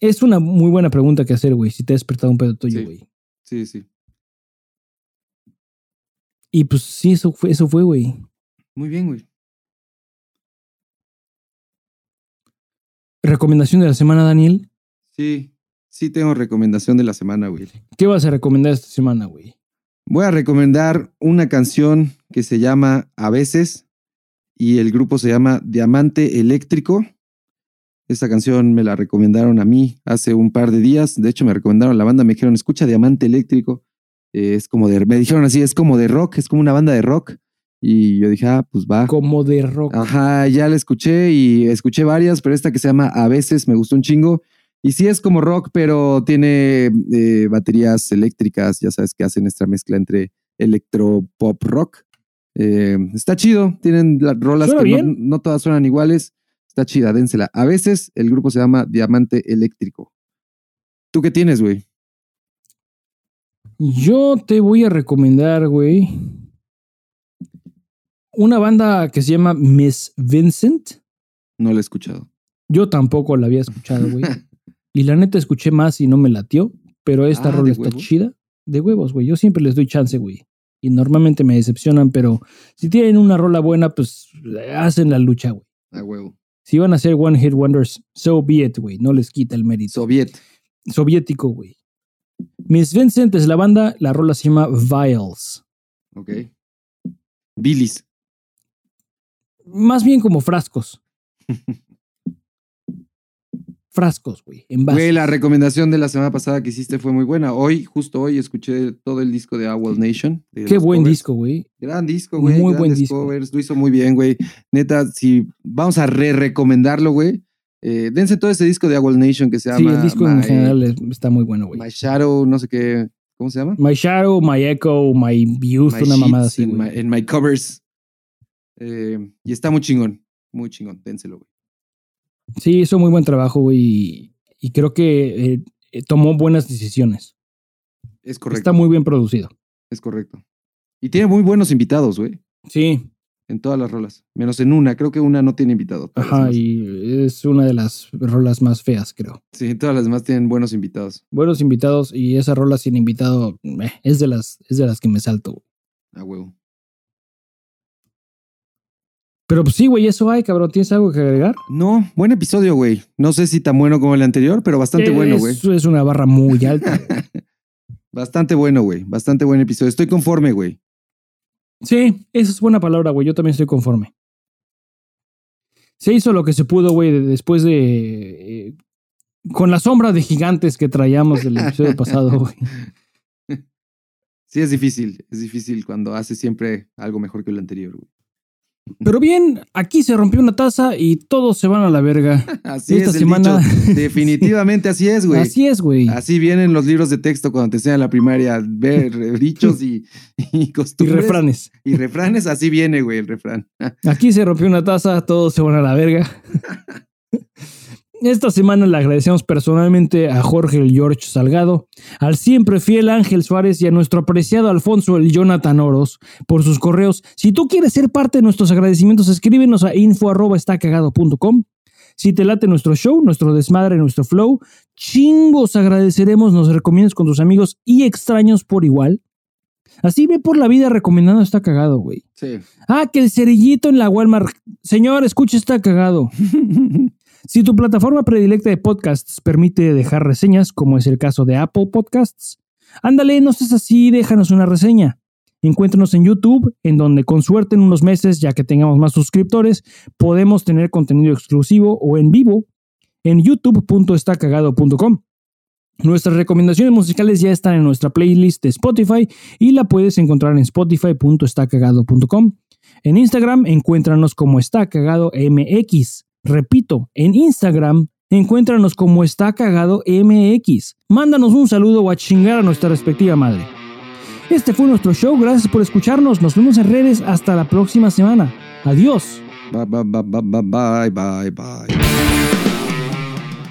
Es una muy buena pregunta que hacer, güey, si te ha despertado un pedo tuyo, Sí. güey. Sí, sí. Y pues sí, eso fue, eso fue, güey. Muy bien, güey. Recomendación de la semana, Daniel. Sí. Sí tengo recomendación de la semana, güey. ¿Qué vas a recomendar esta semana, güey? Voy a recomendar una canción que se llama A veces y el grupo se llama Diamante Eléctrico. Esta canción me la recomendaron a mí hace un par de días. De hecho, me recomendaron la banda, me dijeron, escucha Diamante Eléctrico. Eh, es como de, me dijeron así, es como de rock, es como una banda de rock. Y yo dije, ah, pues va. Como de rock. Ajá, ya la escuché y escuché varias, pero esta que se llama A veces me gustó un chingo. Y sí es como rock, pero tiene eh, baterías eléctricas, ya sabes que hacen esta mezcla entre electro pop rock. Eh, está chido, tienen las rolas que no, no todas suenan iguales. Está chida, dénsela. A veces el grupo se llama Diamante Eléctrico. ¿Tú qué tienes, güey? Yo te voy a recomendar, güey, una banda que se llama Miss Vincent. No la he escuchado. Yo tampoco la había escuchado, güey. Y la neta escuché más y no me latió, pero esta Ah, rola ¿de está huevos? chida. De huevos, güey. Yo siempre les doy chance, güey. Y normalmente me decepcionan, pero si tienen una rola buena, pues hacen la lucha, güey. A huevo. Si van a ser One Hit Wonders, so be it, güey. No les quita el mérito. Soviet. Soviético, güey. Miss Vincent es la banda, la rola se llama Vials. Ok. Billis. Más bien como frascos. Frascos, güey. En Güey, la recomendación de la semana pasada que hiciste fue muy buena. Hoy, justo hoy, escuché todo el disco de Owl Nation. de Qué buen covers. disco, güey. Gran disco, güey. Muy buen disco. covers. Lo hizo muy bien, güey. Neta, si vamos a re-recomendarlo, güey. eh, dense todo ese disco de Owl Nation que se Sí, llama el disco en general es- está muy bueno, güey. My Shadow, no sé qué. ¿Cómo se llama? My Shadow, My Echo, My Youth, My una mamada así, my, and my Covers. Eh, y está muy chingón. Muy chingón. Dénselo, güey. Sí, hizo muy buen trabajo, güey. Y, y creo que eh, eh, tomó buenas decisiones. Es correcto. Está muy bien producido. Es correcto. Y tiene muy buenos invitados, güey. Sí, En todas las rolas. Menos en una. Creo que una no tiene invitado. ajá, y es una de las rolas más feas, creo. Sí, todas las demás tienen buenos invitados. Buenos invitados y esa rola sin invitado eh, es, de las, es de las que me salto. güey. A huevo. Pero pues sí, güey, eso hay, cabrón. ¿Tienes algo que agregar? No, buen episodio, güey. No sé si tan bueno como el anterior, pero bastante bueno, güey. Eso es una barra muy alta. Bastante bueno, güey. Bastante buen episodio. Estoy conforme, güey. Sí, esa es buena palabra, güey. Yo también estoy conforme. Se hizo lo que se pudo, güey, de- después de. eh, con la sombra de gigantes que traíamos del episodio pasado, güey. Sí, es difícil. Es difícil cuando haces siempre algo mejor que el anterior, güey. Pero bien, aquí se rompió una taza y todos se van a la verga. Así Esta es el semana- dicho. Definitivamente así es, güey. Así es, güey. Así vienen los libros de texto cuando te enseñan la primaria, ver dichos y, y Y costumbres. refranes. Y refranes, así viene, güey, el refrán. Aquí se rompió una taza, todos se van a la verga. Esta semana le agradecemos personalmente a Jorge el George Salgado, al siempre fiel Ángel Suárez y a nuestro apreciado Alfonso el Jonathan Oros por sus correos. Si tú quieres ser parte de nuestros agradecimientos, escríbenos a info@estacagado.com. Si te late nuestro show, nuestro desmadre, nuestro flow, chingos agradeceremos, nos recomiendes con tus amigos y extraños por igual. Así ve por la vida recomendando está cagado, güey. Sí. Ah, que el cerillito en la Walmart. Señor, escucha, está cagado. Si tu plataforma predilecta de podcasts permite dejar reseñas, como es el caso de Apple Podcasts, ándale, no seas así, déjanos una reseña. Encuéntranos en YouTube, en donde con suerte en unos meses, ya que tengamos más suscriptores, podemos tener contenido exclusivo o en vivo en youtube.estacagado.com. Nuestras recomendaciones musicales ya están en nuestra playlist de Spotify y la puedes encontrar en spotify.estacagado.com. En Instagram, encuéntranos como Está Cagado MX. Repito, en Instagram, encuéntranos como Está Cagado MX. Mándanos un saludo o a chingar a nuestra respectiva madre. Este fue nuestro show, gracias por escucharnos. Nos vemos en redes hasta la próxima semana. Adiós. Bye, bye, bye, bye, bye, bye, bye.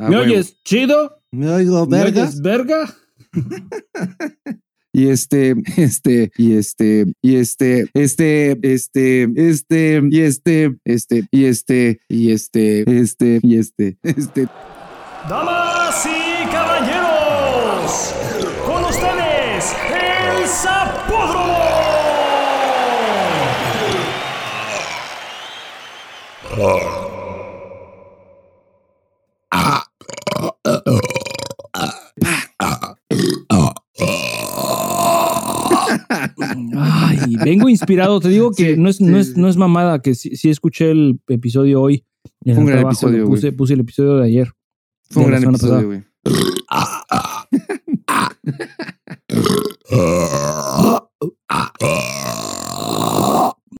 Ah, ¿Me huevo. oyes chido? Me oigo, ¿Me verga. oyes verga? Y este, este, y este, y este, este, este, este, y este, este, y este, y este, este, y este, este. Damas y caballeros, con ustedes, el Zapódromo. Ay, vengo inspirado, te digo que no, es, no, es, no, es, mamada, que sí, sí, escuché el episodio hoy. Fue un gran trabajo, episodio, puse, puse, el episodio de ayer. Fue un gran episodio, güey.